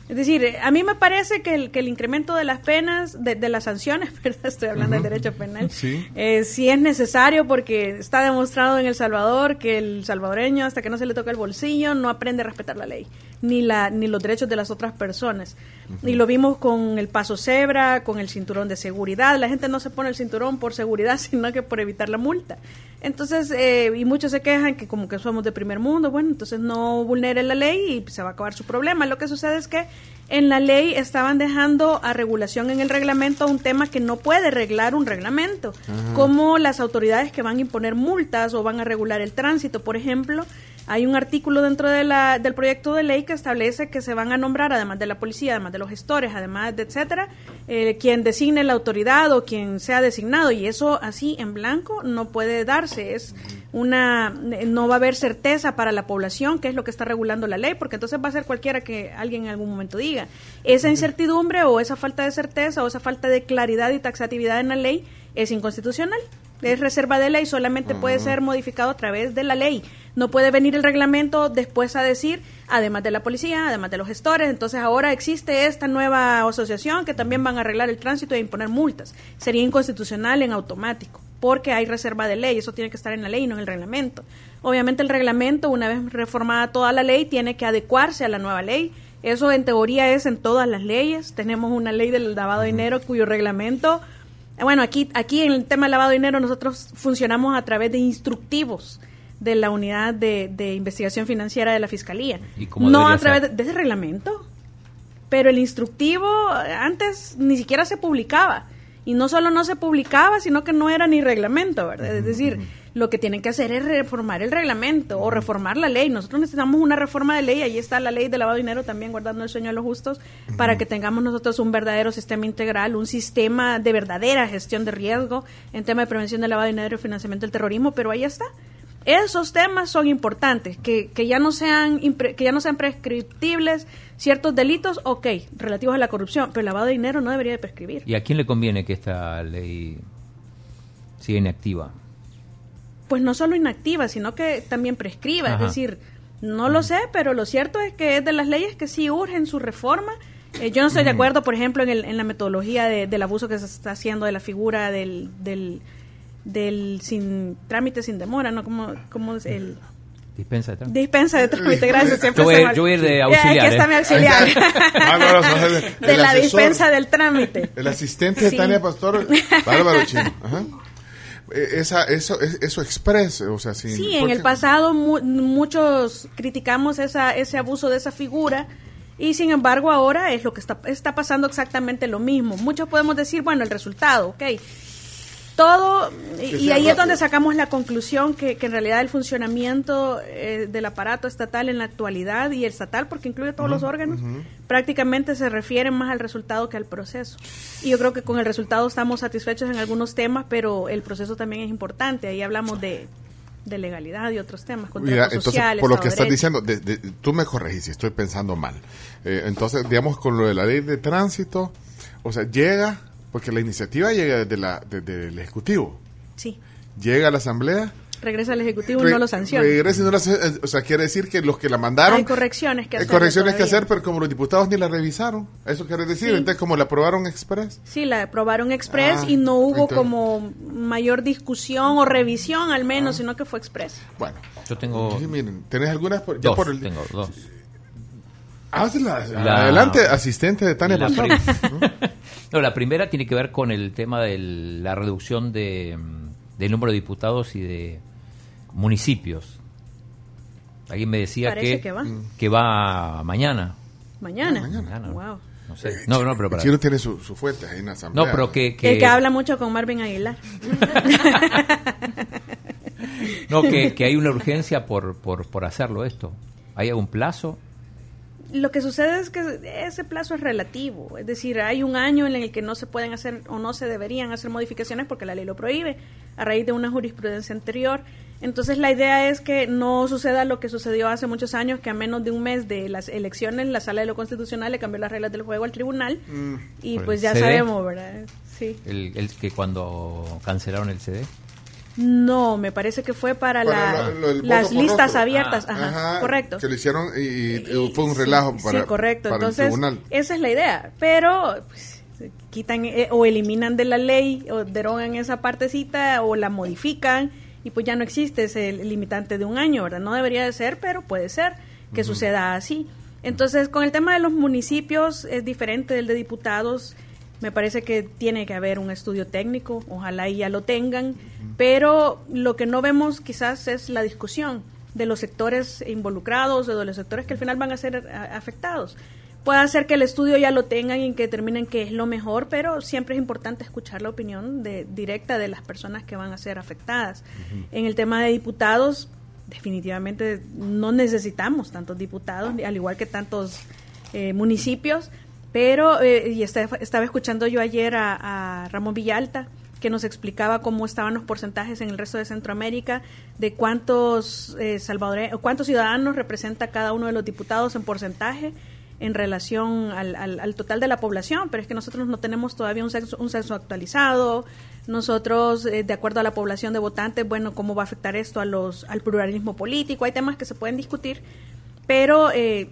Es decir, eh, a mí me parece que el, que el incremento de las penas, de, de las sanciones, ¿verdad? estoy hablando del derecho penal, Sí. eh, sí es necesario porque está demostrado en El Salvador que el salvadoreño, hasta que no se le toca el bolsillo, no aprende a respetar la ley, ni, la, ni los derechos de las otras personas. Y lo vimos con el paso cebra, con el cinturón de seguridad. La gente no se pone el cinturón por seguridad, sino que por evitar la multa. Entonces, eh, y muchos se quejan que como que somos de primer mundo, bueno, entonces no vulnere la ley y se va a acabar su problema. Lo que sucede es que en la ley estaban dejando a regulación en el reglamento un tema que no puede reglar un reglamento, como las autoridades que van a imponer multas o van a regular el tránsito, por ejemplo. Hay un artículo dentro de la, del proyecto de ley que establece que se van a nombrar, además de la policía, además de los gestores, además de etcétera, eh, quien designe la autoridad o quien sea designado. Y eso así en blanco no puede darse. Es una no va a haber certeza para la población, que es lo que está regulando la ley, porque entonces va a ser cualquiera que alguien en algún momento diga. Esa incertidumbre o esa falta de certeza o esa falta de claridad y taxatividad en la ley es inconstitucional. Es reserva de ley, solamente puede ser modificado a través de la ley. No puede venir el reglamento después a decir, además de la policía, además de los gestores, entonces ahora existe esta nueva asociación que también van a arreglar el tránsito e imponer multas. Sería inconstitucional en automático, porque hay reserva de ley, eso tiene que estar en la ley, no en el reglamento. Obviamente el reglamento, una vez reformada toda la ley, tiene que adecuarse a la nueva ley. Eso en teoría es en todas las leyes. Tenemos una ley del lavado de dinero cuyo reglamento bueno, aquí, aquí en el tema del lavado de dinero nosotros funcionamos a través de instructivos de la unidad de, de investigación financiera de la Fiscalía. ¿Y cómo no a través de, de ese reglamento. Pero el instructivo eh, antes ni siquiera se publicaba. Y no solo no se publicaba, sino que no era ni reglamento, ¿verdad? Es decir, lo que tienen que hacer es reformar el reglamento o reformar la ley. Nosotros necesitamos una reforma de ley, ahí está la ley de lavado de dinero también guardando el sueño de los justos, para que tengamos nosotros un verdadero sistema integral, un sistema de verdadera gestión de riesgo en tema de prevención del lavado de dinero y financiamiento del terrorismo, pero ahí está. Esos temas son importantes, que, que ya no sean que ya no sean prescriptibles ciertos delitos, ok, relativos a la corrupción, pero el lavado de dinero no debería de prescribir. ¿Y a quién le conviene que esta ley siga inactiva? pues no solo inactiva, sino que también prescriba. Ajá. Es decir, no lo sé, pero lo cierto es que es de las leyes que sí urgen su reforma. Eh, yo no estoy de acuerdo, por ejemplo, en, el- en la metodología de- del abuso que se está haciendo de la figura del, del, del sin trámite sin demora, ¿no? Como, como es el Dispensa de trámite. dispensa de trámite, gracias. Siempre Yo voy- se me- yo voy a ir de auxiliar, Aquí está ¿eh? mi auxiliar. Bárbaro, el- de el la asesor. dispensa del trámite. El asistente de Sí. Tania Pastor, Bárbaro Chino. Ajá. Eh, Esa, eso, es- eso express, o sea, sin, Sí, en el pasado mu- muchos criticamos esa, ese abuso de esa figura y sin embargo ahora es lo que está, está pasando exactamente lo mismo. Muchos podemos decir, bueno, el resultado, ok. Todo, y, ahí es donde sacamos la conclusión que, que en realidad el funcionamiento eh, del aparato estatal en la actualidad y el estatal, porque incluye todos los órganos, prácticamente se refieren más al resultado que al proceso. Y yo creo que con el resultado estamos satisfechos en algunos temas, pero el proceso también es importante. Ahí hablamos de, de legalidad y otros temas, Mira, entonces, sociales. por lo que estás diciendo, de- de- tú me corregís si estoy pensando mal. Eh, entonces, digamos, con lo de la ley de tránsito, o sea, llega, porque la iniciativa llega desde, la, desde el Ejecutivo, Sí, llega a la Asamblea. regresa al Ejecutivo y no lo sanciona. regresa y no la hace- eh, o sea, quiere decir que los que la mandaron. Hay correcciones que hay hacer. correcciones que hacer, pero como los diputados ni la revisaron, eso quiere decir. Sí. Entonces, como la aprobaron express. Sí, la aprobaron express Ah, y no hubo entonces- como mayor discusión o revisión al menos, Ah. sino que fue express. Bueno, Yo tengo sí, miren, ¿tenés algunas? Por, ya dos. por el- Tengo dos. Hazla, La- adelante, asistente de Tania La Pastor. prim- no, la primera tiene que ver con el tema de la reducción de, mm, del número de diputados y de municipios. Alguien me decía que, que va. que va mañana. Mañana. Mañana. Wow. No sé. No, no, pero para- Si uno tiene su, su fuente ahí en la Asamblea. No, pero que, que- El que habla mucho con Marvin Aguilar. no, que, que hay una urgencia por, por, por hacerlo esto. ¿Hay algún plazo? Lo que sucede es que ese plazo es relativo, es decir, hay un año en el que no se pueden hacer o no se deberían hacer modificaciones porque la ley lo prohíbe a raíz de una jurisprudencia anterior. Entonces la idea es que no suceda lo que sucedió hace muchos años, que a menos de un mes de las elecciones la sala de lo constitucional le cambió las reglas del juego al tribunal y Por pues ya CD. sabemos, ¿verdad? Sí. El, el que cuando cancelaron el CD. No, me parece que fue para, Para la- lo- lo del las listas abiertas. Ah, Ajá, Ajá, correcto. Que lo hicieron y, y Y- fue un sí, relajo sí, para, correcto. para Entonces, el tribunal. esa es la idea. Pero pues, quitan eh, o eliminan de la ley o derogan esa partecita o la modifican y pues ya no existe ese limitante de un año, ¿verdad? No debería de ser, pero puede ser que suceda así. Entonces, con el tema de los municipios es diferente del de diputados. Me parece que tiene que haber un estudio técnico, ojalá y ya lo tengan, pero lo que no vemos quizás es la discusión de los sectores involucrados o de los sectores que al final van a ser a- afectados. Puede ser que el estudio ya lo tengan y que determinen qué es lo mejor, pero siempre es importante escuchar la opinión de, directa de las personas que van a ser afectadas. En el tema de diputados, definitivamente no necesitamos tantos diputados, al igual que tantos eh, municipios, pero eh, y está- estaba escuchando yo ayer a, Ramón Villalta que nos explicaba cómo estaban los porcentajes en el resto de Centroamérica, de cuántos eh, salvadore- cuántos ciudadanos representa cada uno de los diputados en porcentaje en relación al, al- al total de la población, pero es que nosotros no tenemos todavía un censo, un censo actualizado. Nosotros, eh, de acuerdo a la población de votantes, bueno, cómo va a afectar esto a los, al pluralismo político. Hay temas que se pueden discutir, pero eh,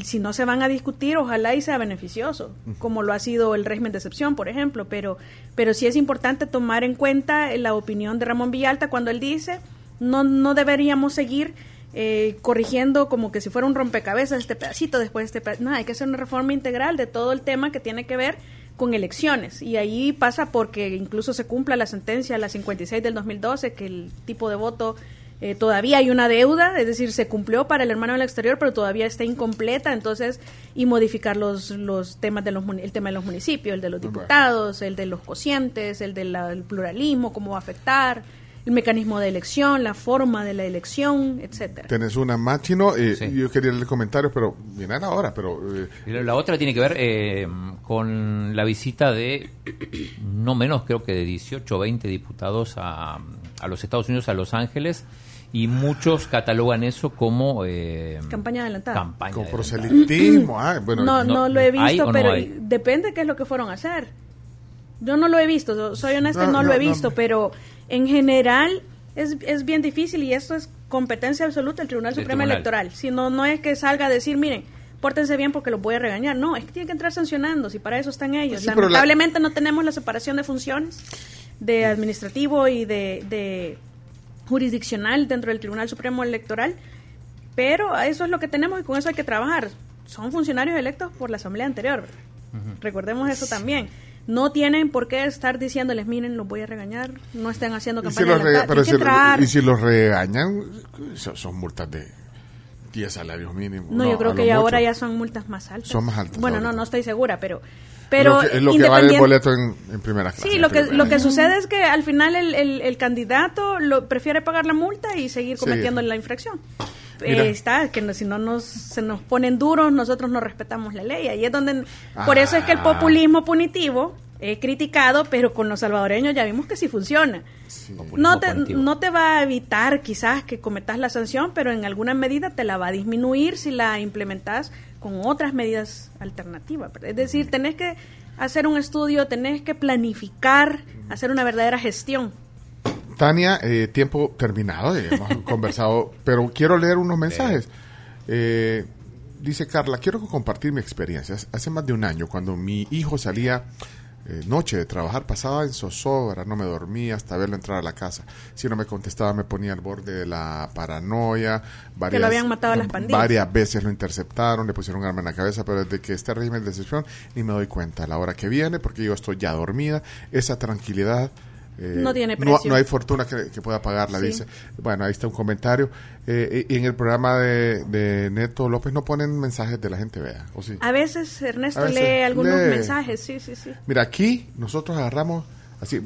si no se van a discutir, ojalá y sea beneficioso, como lo ha sido el régimen de excepción, por ejemplo. Pero, pero sí es importante tomar en cuenta la opinión de Ramón Villalta cuando él dice no, no deberíamos seguir eh, corrigiendo como que si fuera un rompecabezas este pedacito, después este pedacito. No, hay que hacer una reforma integral de todo el tema que tiene que ver con elecciones. Y ahí pasa porque incluso se cumpla la sentencia, la 56 del 2012, que el tipo de voto eh, todavía hay una deuda, es decir, se cumplió para el hermano del exterior, pero todavía está incompleta, entonces, y modificar los, los temas de los, el tema de los municipios, el de los diputados, el de los cocientes, el del el pluralismo, cómo va a afectar, el mecanismo de elección, la forma de la elección, etcétera. Tenés una más chino. eh, Sí. Yo quería leer comentarios, pero viene ahora. Pero eh, la otra tiene que ver eh, con la visita de no menos, creo que de 18 o 20 diputados a, a los Estados Unidos, a Los Ángeles, y muchos catalogan eso como eh, Campaña adelantada. campaña con adelantada. proselitismo. ah, bueno, no, no, no lo he ¿hay visto, no pero hay? depende qué es lo que fueron a hacer. Yo no lo he visto, so- soy honesta, No, no, no, lo he visto, no. pero en general es, es bien difícil y esto es competencia absoluta del Tribunal Supremo tribunal. Electoral. Si no, no es que salga a decir, miren, pórtense bien porque los voy a regañar. No, es que tienen que entrar sancionando, si para eso están ellos. Sí, la- Lamentablemente no tenemos la separación de funciones de administrativo y de, de jurisdiccional dentro del Tribunal Supremo Electoral, pero eso es lo que tenemos y con eso hay que trabajar. Son funcionarios electos por la Asamblea anterior. Recordemos eso también. No tienen por qué estar diciéndoles, miren, los voy a regañar, no estén haciendo y si, campaña los rega- adelantada". pero Tienen si y si los regañan, son, multas de 10 salarios mínimos. No, yo creo que ya ahora ya son multas más altas. Son más altas Bueno, ahora. no, no estoy segura, pero... pero Lo que- es lo que vale el boleto en, en primera clase. Sí, lo que, lo que sucede es que al final el, el- el candidato lo prefiere pagar la multa y seguir Sí. cometiendo la infracción. Eh, está, que no- si no nos, se nos ponen duros, nosotros no respetamos la ley. Ahí es donde... Por eso es que el Ah. populismo punitivo he criticado, pero con los salvadoreños ya vimos que sí funciona. No te, punitivo. no te va a evitar quizás que cometas la sanción, pero en alguna medida te la va a disminuir si la implementas con otras medidas alternativas. Es decir, tenés que hacer un estudio, tenés que planificar, hacer una verdadera gestión. Tania, eh, tiempo terminado, eh, hemos conversado, pero quiero leer unos mensajes. Eh, dice Carla, quiero compartir mi experiencia. Hace más de un año, cuando mi hijo salía eh, noche de trabajar, pasaba en zozobra, no me dormía hasta verlo entrar a la casa. Si no me contestaba, me ponía al borde de la paranoia. Varias, lo habían matado las pandillas. Varias veces lo interceptaron, le pusieron un arma en la cabeza, pero desde que este régimen de excepción ni me doy cuenta a la hora que viene, porque yo estoy ya dormida. Esa tranquilidad. Eh, No tiene No, precio. no hay fortuna que, que pueda pagarla, Sí. dice. Bueno, ahí está un comentario. Eh, y en el programa de, de Neto López no ponen mensajes de la gente, vea. ¿O sí? A veces Ernesto A veces lee algunos lee. mensajes, sí, sí, sí. Mira, aquí nosotros agarramos así.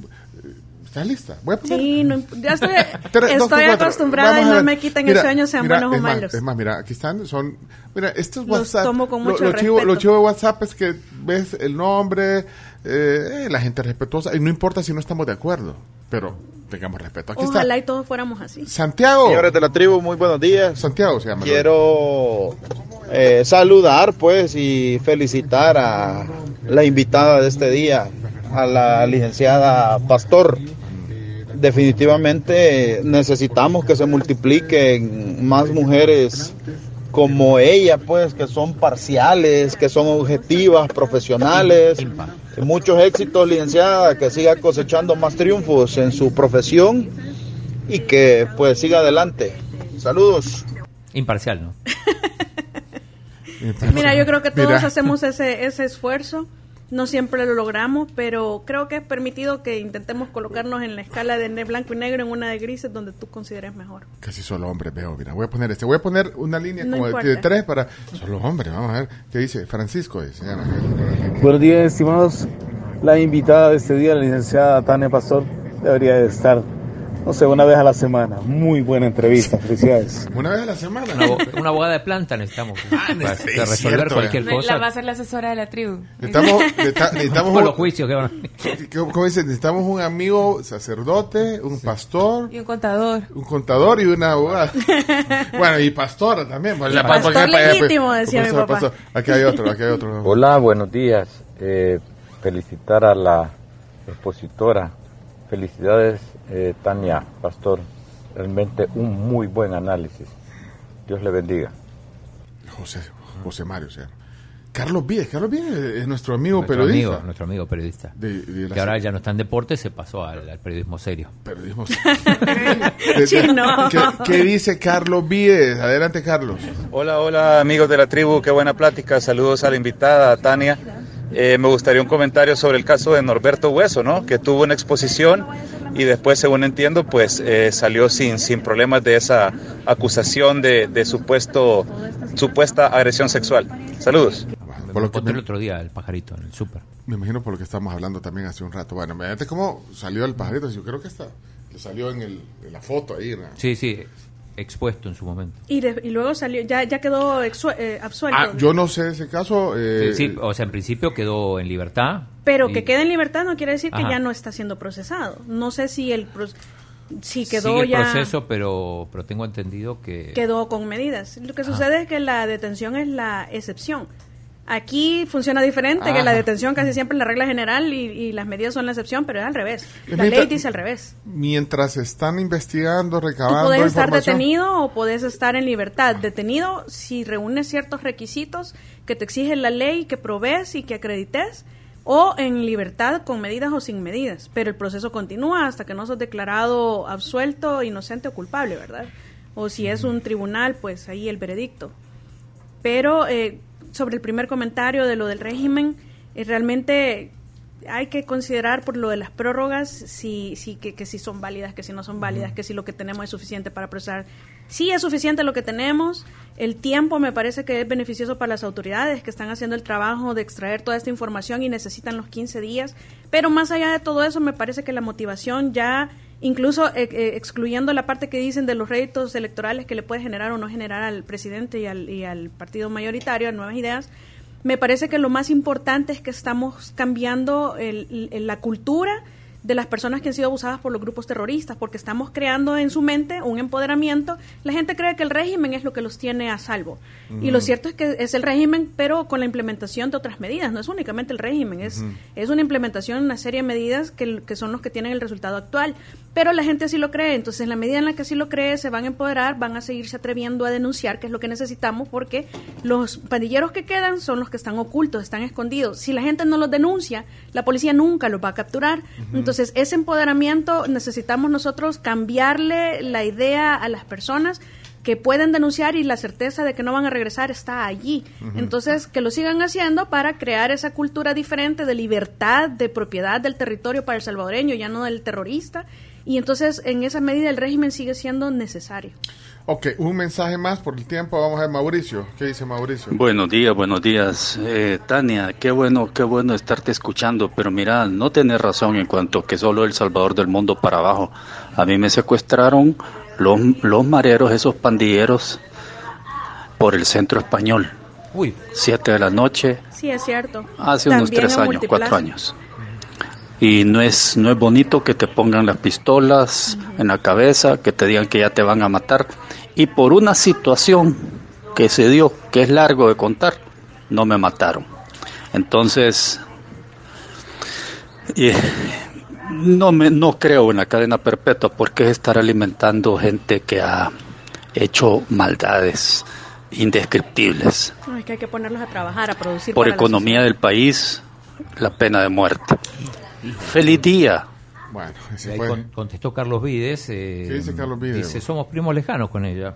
¿Estás lista? Voy a poner. Sí, no ya estoy, estoy acostumbrada y no me quiten Mira, el sueño, sean mira, buenos o es más, malos. es más, mira, aquí están, son. Mira, estos Los WhatsApp. tomo con lo- mucho lo, chivo, respeto. lo chivo de WhatsApp es que ves el nombre, eh, la gente respetuosa, y no importa si no estamos de acuerdo, pero tengamos respeto. Aquí Ojalá y todos fuéramos así. Santiago. Señores de la tribu, muy buenos días. Santiago se llama. Quiero eh, saludar pues y felicitar a la invitada de este día, a la licenciada Pastor. Definitivamente necesitamos que se multipliquen más mujeres como ella, pues, que son parciales, que son objetivas, profesionales. Muchos éxitos, licenciada, que siga cosechando más triunfos en su profesión y que pues siga adelante. Saludos. Imparcial, ¿no? Mira, yo creo que todos Mira. hacemos ese, ese esfuerzo. No siempre lo logramos, pero creo que es permitido que intentemos colocarnos en la escala de blanco y negro en una de grises donde tú consideres mejor. Casi solo hombres veo, mira, voy a poner este, voy a poner una línea No como importa. de tres para solo hombres, vamos a ver, ¿qué dice? Francisco, se llama. Buenos días, estimados. La invitada de este día, la licenciada Tania Pastor, debería de estar, no sé, una vez a la semana. Muy buena entrevista, felicidades. Una vez a la semana. Una, abo- una abogada de planta necesitamos para es para resolver cierto, cualquier La va a ser la asesora de la tribu. Necesitamos, necesita- necesitamos Todos los un, juicios que van ¿cómo cómo dice? Necesitamos un amigo sacerdote, un pastor, Y un contador. un contador y una abogada. bueno, y pastora también. pues, la- Pastor porque- porque- legítimo, decía mi papá. pastor. Aquí hay otro, aquí hay otro. Hola, buenos días. Eh, felicitar a la expositora. Felicidades, eh, Tania Pastor. Realmente un muy buen análisis. Dios le bendiga. José, José Mario. Carlos Víez, Carlos Víez es nuestro amigo nuestro periodista. amigo, nuestro amigo periodista. De- de la- que ahora ya no está en deporte, se pasó al, al periodismo serio. Periodismo. ¿Qué, qué dice Carlos Víez? Adelante, Carlos. Hola, hola amigos de la tribu, qué buena plática. Saludos a la invitada, a Tania. Eh, me gustaría un comentario sobre el caso de Norberto Hueso, ¿no? Que tuvo una exposición y después, según entiendo, pues eh, salió sin, sin problemas de esa acusación de, de supuesto, supuesta agresión sexual. Saludos. Me Por lo que me- el otro día el pajarito en el súper. Me imagino por lo que estamos hablando también hace un rato. Bueno, imagínate cómo salió el pajarito. Yo creo que está, que salió en, el, en la foto ahí. ¿no? Sí, sí, expuesto en su momento. Y, de- y luego salió, ya, ya quedó exu- eh, absuelto. Ah, yo no sé ese caso. eh, Sí, sí, o sea, en principio quedó en libertad. Pero y que quede en libertad no quiere decir que Ajá. ya no está siendo procesado. No sé si el si sigue quedó el ya proceso, pero, pero tengo entendido que... quedó con medidas. Lo que Ajá. sucede es que la detención es la excepción. Aquí funciona diferente, que la detención casi siempre es la regla general y, y las medidas son la excepción, pero es al revés. La Mientras- ley dice al revés. Mientras están investigando, Tú recabando podés estar detenido o podés estar en libertad. Detenido si reúnes ciertos requisitos que te exige la ley, que provees y que acredites, o en libertad con medidas o sin medidas. Pero el proceso continúa hasta que no sos declarado absuelto, inocente o culpable, ¿verdad? O si es un tribunal, pues ahí el veredicto. Pero eh, sobre el primer comentario de lo del régimen, eh, realmente hay que considerar por lo de las prórrogas si, si que, que si son válidas, que si no son válidas, que si lo que tenemos es suficiente para procesar. Sí es suficiente lo que tenemos. El tiempo me parece que es beneficioso para las autoridades que están haciendo el trabajo de extraer toda esta información y necesitan los 15 días. Pero más allá de todo eso, me parece que la motivación ya, incluso eh, eh, excluyendo la parte que dicen de los réditos electorales que le puede generar o no generar al presidente y al, y al partido mayoritario, a Nuevas Ideas, Me parece que lo más importante es que estamos cambiando el- el- la cultura de las personas que han sido abusadas por los grupos terroristas, porque estamos creando en su mente un empoderamiento. La gente cree que el régimen es lo que los tiene a salvo. Y lo cierto es que es el régimen, pero con la implementación de otras medidas. No es únicamente el régimen, es, es una implementación de una serie de medidas que, que son los que tienen el resultado actual. Pero la gente así lo cree. Entonces, en la medida en la que así lo cree, se van a empoderar, van a seguirse atreviendo a denunciar, que es lo que necesitamos, porque los pandilleros que quedan son los que están ocultos, están escondidos. Si la gente no los denuncia, la policía nunca los va a capturar. Entonces, ese empoderamiento necesitamos nosotros cambiarle la idea a las personas que pueden denunciar y la certeza de que no van a regresar está allí. Entonces, que lo sigan haciendo para crear esa cultura diferente de libertad, de propiedad del territorio para el salvadoreño, ya no del terrorista. Y entonces, en esa medida, el régimen sigue siendo necesario. Ok, un mensaje más por el tiempo. Vamos a ver, Mauricio. ¿Qué dice Mauricio? Buenos días, buenos días. Eh, Tania, qué bueno, qué bueno estarte escuchando, pero mira, no tenés razón en cuanto que solo El Salvador del mundo para abajo. A mí me secuestraron los, los mareros, esos pandilleros, por el centro español. Uy. Siete de la noche, Sí, es cierto. hace unos tres años, cuatro años. Y no es, no es bonito que te pongan las pistolas en la cabeza, que te digan que ya te van a matar. Y por una situación que se dio, que es largo de contar, no me mataron. Entonces, y, no, me, no creo en la cadena perpetua porque es estar alimentando gente que ha hecho maldades indescriptibles. No, es que hay que ponerlos a trabajar, a producir. Por economía del país, la pena de muerte. Feliz día. Bueno, ahí con- contestó Carlos Vides. eh, ¿Qué dice Carlos Vides? Dice, somos primos lejanos con ella.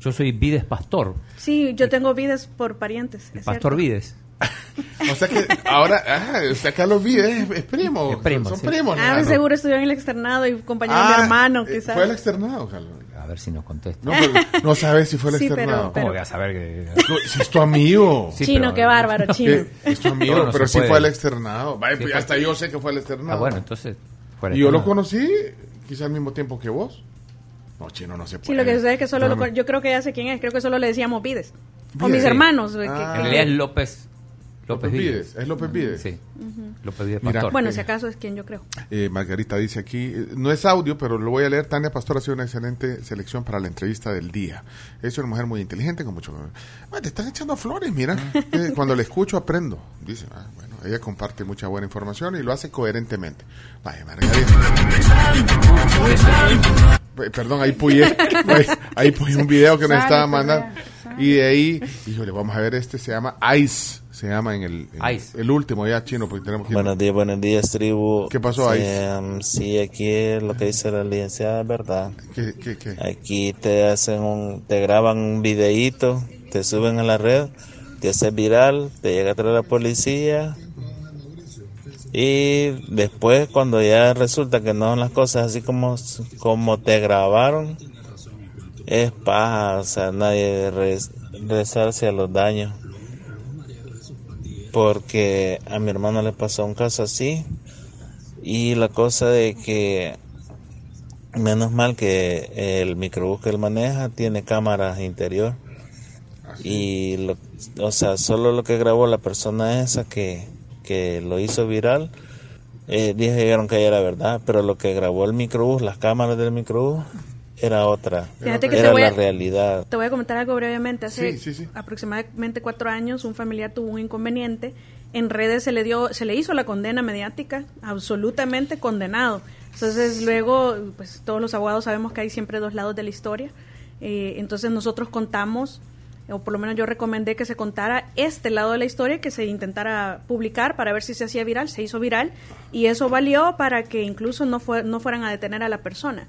Yo soy Vides Pastor, Sí, yo tengo vidas por parientes. es Pastor cierto. Vides. O sea que ahora, ah, o sea, Carlos Vides es, es primo. Es primo, son sí. primos. Ah, seguro estudió en el externado y compañero de Ah, mi hermano, eh, quizás. Fue el externado, Carlos. Ver si nos contesta. No, pero no sabes si fue el Sí, pero- externado. ¿Cómo voy a saber que.? No, si es tu amigo. Sí, Chino, pero- qué bárbaro, chino. Eh, Es tu amigo, No, no pero se sí fue el externado. Vaya, Sí pues fue. hasta yo sé que fue el externado. Ah, bueno, entonces. Y yo lo conocí quizá al mismo tiempo que vos. No, chino, no se puede. Sí, lo que sucede es que solo lo yo creo que ya sé quién es, creo que solo le decíamos Vides. O mis hermanos. que- Ah. que- En realidad es López. López López Vides. ¿Es López Vides? Sí. López Vides Mira, Pastor. Bueno, Eh, si acaso es quien yo creo. Eh, Margarita dice aquí, eh, no es audio, pero lo voy a leer. Tania Pastor ha sido una excelente selección para la entrevista del día. Es una mujer muy inteligente, con mucho... Bueno, te están echando flores, mira. Eh, cuando le escucho aprendo. Dice, ah, bueno, ella comparte mucha buena información y lo hace coherentemente. Vaya, Margarita. Pe- Perdón, ahí puyé, ahí, puyé un video que nos estaba mandando. Y de ahí, híjole, vamos a ver, este se llama Ice. Se llama en el, en Ice. el último ya chino, porque tenemos que... Buenos días, buenos días, tribu. ¿Qué pasó ahí? Eh, sí, aquí lo que dice la licenciada es verdad. ¿Qué, qué, qué? Aquí te hacen un, te graban un videíto, te suben a la red, te haces viral, te llega a traer la policía y después cuando ya resulta que no son las cosas así como, como te grabaron, es paja, o sea, nadie res- rezarse a los daños. Porque a mi hermano le pasó un caso así y la cosa de que Menos mal que el microbús que él maneja tiene cámaras interior. Y, lo, o sea, solo lo que grabó la persona esa que, que lo hizo viral, eh, dijeron que era verdad, pero lo que grabó el microbús, las cámaras del microbús, era otra. Fíjate que te era la realidad. Te voy a comentar algo brevemente. Hace Sí, sí, sí. aproximadamente cuatro años un familiar tuvo un inconveniente. En redes se le dio, se le hizo la condena mediática, absolutamente condenado. Entonces luego, pues todos los abogados sabemos que hay siempre dos lados de la historia. Eh, entonces nosotros contamos, o por lo menos yo recomendé que se contara este lado de la historia, que se intentara publicar para ver si se hacía viral. Se hizo viral y eso valió para que incluso no, fue, no fueran a detener a la persona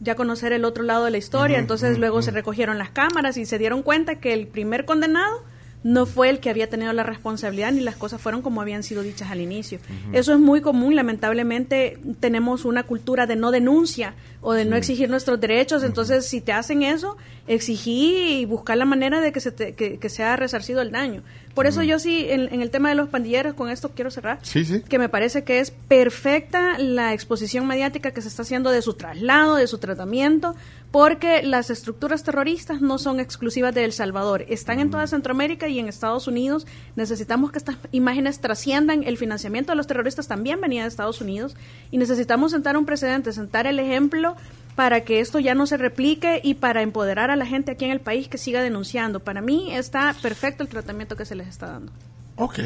ya conocer el otro lado de la historia. Entonces luego se recogieron las cámaras y se dieron cuenta que el primer condenado no fue el que había tenido la responsabilidad ni las cosas fueron como habían sido dichas al inicio. Eso es muy común, lamentablemente tenemos una cultura de no denuncia o de no exigir nuestros derechos, entonces si te hacen eso, exigí y buscar la manera de que, se te- que, que sea resarcido el daño. Por eso yo sí, en, en el tema de los pandilleros, con esto quiero cerrar, Sí, sí. que me parece que es perfecta la exposición mediática que se está haciendo de su traslado, de su tratamiento, porque las estructuras terroristas no son exclusivas de El Salvador, están en toda Centroamérica y y en Estados Unidos. Necesitamos que estas imágenes trasciendan. El financiamiento de los terroristas también venía de Estados Unidos y necesitamos sentar un precedente, sentar el ejemplo para que esto ya no se replique y para empoderar a la gente aquí en el país que siga denunciando. Para mí está perfecto el tratamiento que se les está dando. Ok.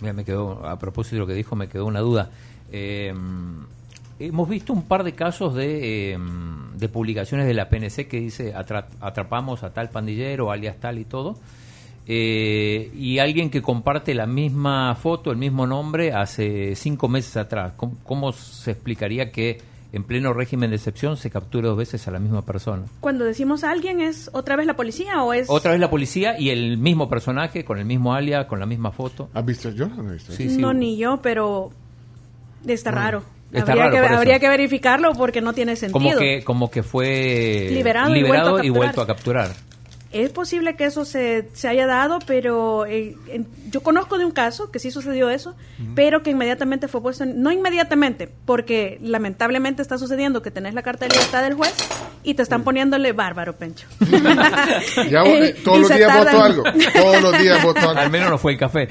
Mira, me quedó, a propósito de lo que dijo, me quedó una duda. Eh, hemos visto un par de casos de, eh, de publicaciones de la PNC que dice atra- atrapamos a tal pandillero, alias tal y todo. Eh, y alguien que comparte la misma foto, el mismo nombre, hace cinco meses atrás. ¿Cómo, cómo se explicaría que en pleno régimen de excepción se capture dos veces a la misma persona? Cuando decimos alguien, ¿es otra vez la policía o es...? Otra vez la policía y el mismo personaje, con el mismo alias, con la misma foto. ¿Has visto? Yo no he visto. Sí, sí. no, ni yo, pero está raro. Está habría raro, que, habría que verificarlo porque no tiene sentido. Como que, como que fue Liberado y vuelto a y vuelto a capturar. Es posible que eso se, se haya dado, pero eh, en- yo conozco de un caso que sí sucedió eso, pero que inmediatamente fue puesto, en- no inmediatamente, porque lamentablemente está sucediendo que tenés la carta de libertad del juez y te están poniéndole bárbaro, Pencho. Ya, Eh, eh, todos los días voto algo. Todos los días voto algo. Al menos no fue el café.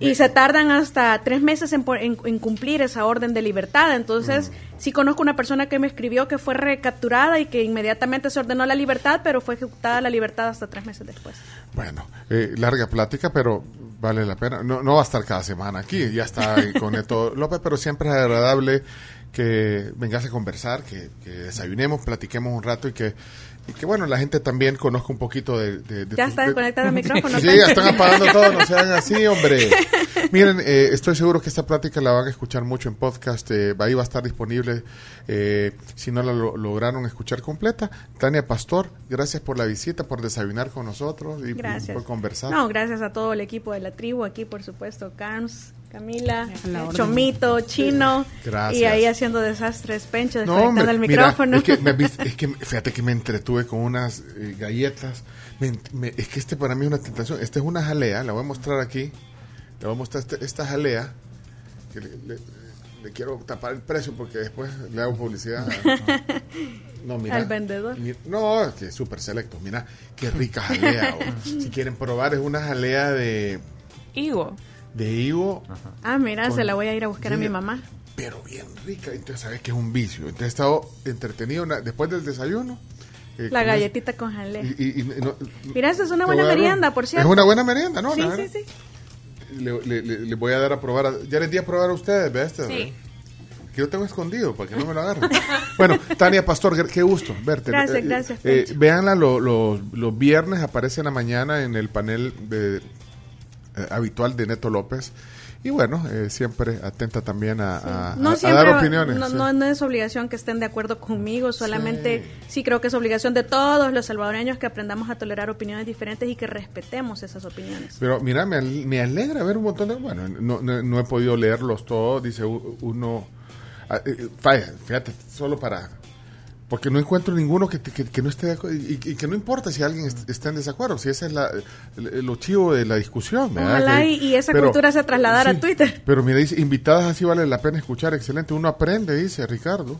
Y se tardan hasta tres meses en, en- en cumplir esa orden de libertad. Entonces, sí conozco una persona que me escribió que fue recapturada y que inmediatamente se ordenó la libertad, pero fue ejecutada la libertad hasta tres meses después. Bueno, eh, larga plática, pero vale la pena. No, no va a estar cada semana aquí, ya está con Neto López, pero siempre es agradable que vengas a conversar, que, que desayunemos, platiquemos un rato y que, y que bueno, la gente también conozca un poquito de... de- de Ya tus- está de- desconectado el micrófono. Sí, ya están apagando todo, no sean así, hombre. Miren, eh, estoy seguro que esta plática la van a escuchar mucho en podcast, eh, ahí va a estar disponible eh, si no la lo- lograron escuchar completa. Tania Pastor, gracias por la visita, por desayunar con nosotros y Gracias. por conversar. No, gracias a todo el equipo de la tribu aquí, por supuesto, Carms, Camila. Chomito, Chino, Gracias. y ahí haciendo desastres, Pencho, No, desconectando hombre, el mira, micrófono. es, que me vis- es que fíjate que me entretuve con unas eh, galletas. Me ent- me- es que este para mí es una tentación. Esta es una jalea, la voy a mostrar aquí. Le voy a mostrar este- esta jalea. Que le, le- le quiero tapar el precio porque después le hago publicidad. No, mira. Al vendedor. No, es que es súper selecto. Mira, qué rica jalea. oh. si quieren probar, es una jalea de, Higo. de higo, ah, mira, con- se la voy a ir a buscar a mi mamá. pero bien rica. Entonces, sabes que es un vicio. Entonces, he estado entretenido una- después del desayuno. eh, La galletita con jalea. y- y- y no- Mira, esa es una buena merienda, por cierto. Es una buena merienda, ¿no? Sí, sí, sí. Le, le- le- le voy a dar a probar. a- ya les di a probar a ustedes, ¿ves? Este, Sí. Que yo tengo escondido para que no me lo agarren. bueno, Tania Pastor, qué gusto verte. Gracias, Eh, gracias, eh, Pencho. véanla lo- lo- los viernes, aparece en la mañana en el panel de, eh, habitual de Neto López. Y bueno, eh, siempre atenta también a, a- No a- a siempre, dar opiniones. no, sí. no, no es obligación que estén de acuerdo conmigo, solamente sí. creo que es obligación de todos los salvadoreños que aprendamos a tolerar opiniones diferentes y que respetemos esas opiniones. Pero mira, me, me alegra ver un montón de... Bueno, no, no, he podido leerlos todos, dice uno... ah, eh, fíjate, solo para... Porque no encuentro ninguno que, te- que, que no esté de acuerdo y, y que no importa si alguien est- está en desacuerdo, si ese es la, el- lo chivo de la discusión. ¿verdad? Ojalá y, y esa pero- cultura se trasladara sí, a Twitter. Pero mira, dice, invitadas así vale la pena escuchar, excelente, uno aprende, dice Ricardo.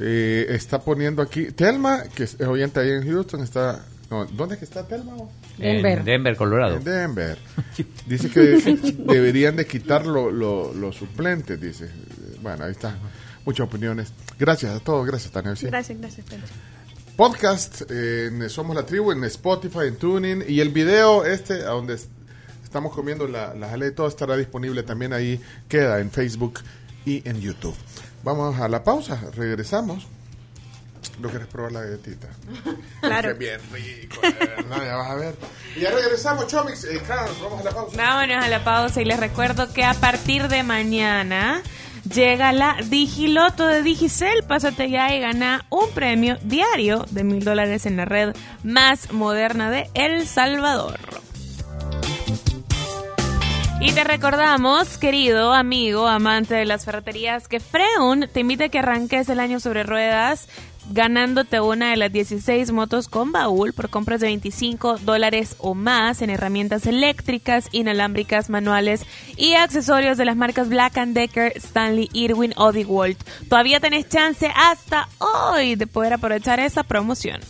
Eh, está poniendo aquí, Telma, que es oyente ahí en Houston, está... No, ¿Dónde es que está Telma? Denver. En Denver, Colorado. En Denver. Dice que deberían de quitar lo- lo- los suplentes, dice. Bueno, ahí está. Muchas opiniones. Gracias a todos. Gracias, Tania. Sí. Gracias, gracias, Pencho. Podcast en Somos la Tribu, en Spotify, en Tuning. Y el video este, a donde es- estamos comiendo la, la jalea y todo, estará disponible también ahí. Queda en Facebook y en YouTube. Vamos a la pausa. Regresamos. ¿No quieres probar la galletita? Claro. Qué bien rico, de verdad, ya vas a ver. Y ya regresamos, Chomix. Eh, Carlos, vamos a la pausa. Vámonos a la pausa y les recuerdo que a partir de mañana llega la Digiloto de Digicel. Pásate ya y gana un premio diario de mil dólares en la red más moderna de El Salvador. Y te recordamos, querido amigo, amante de las ferreterías, que Freun te invita a que arranques el año sobre ruedas ganándote una de las 16 motos con baúl por compras de 25 dólares o más en herramientas eléctricas, inalámbricas, manuales y accesorios de las marcas Black Decker, Stanley, Irwin o DeWalt. Todavía tenés chance hasta hoy de poder aprovechar esa promoción.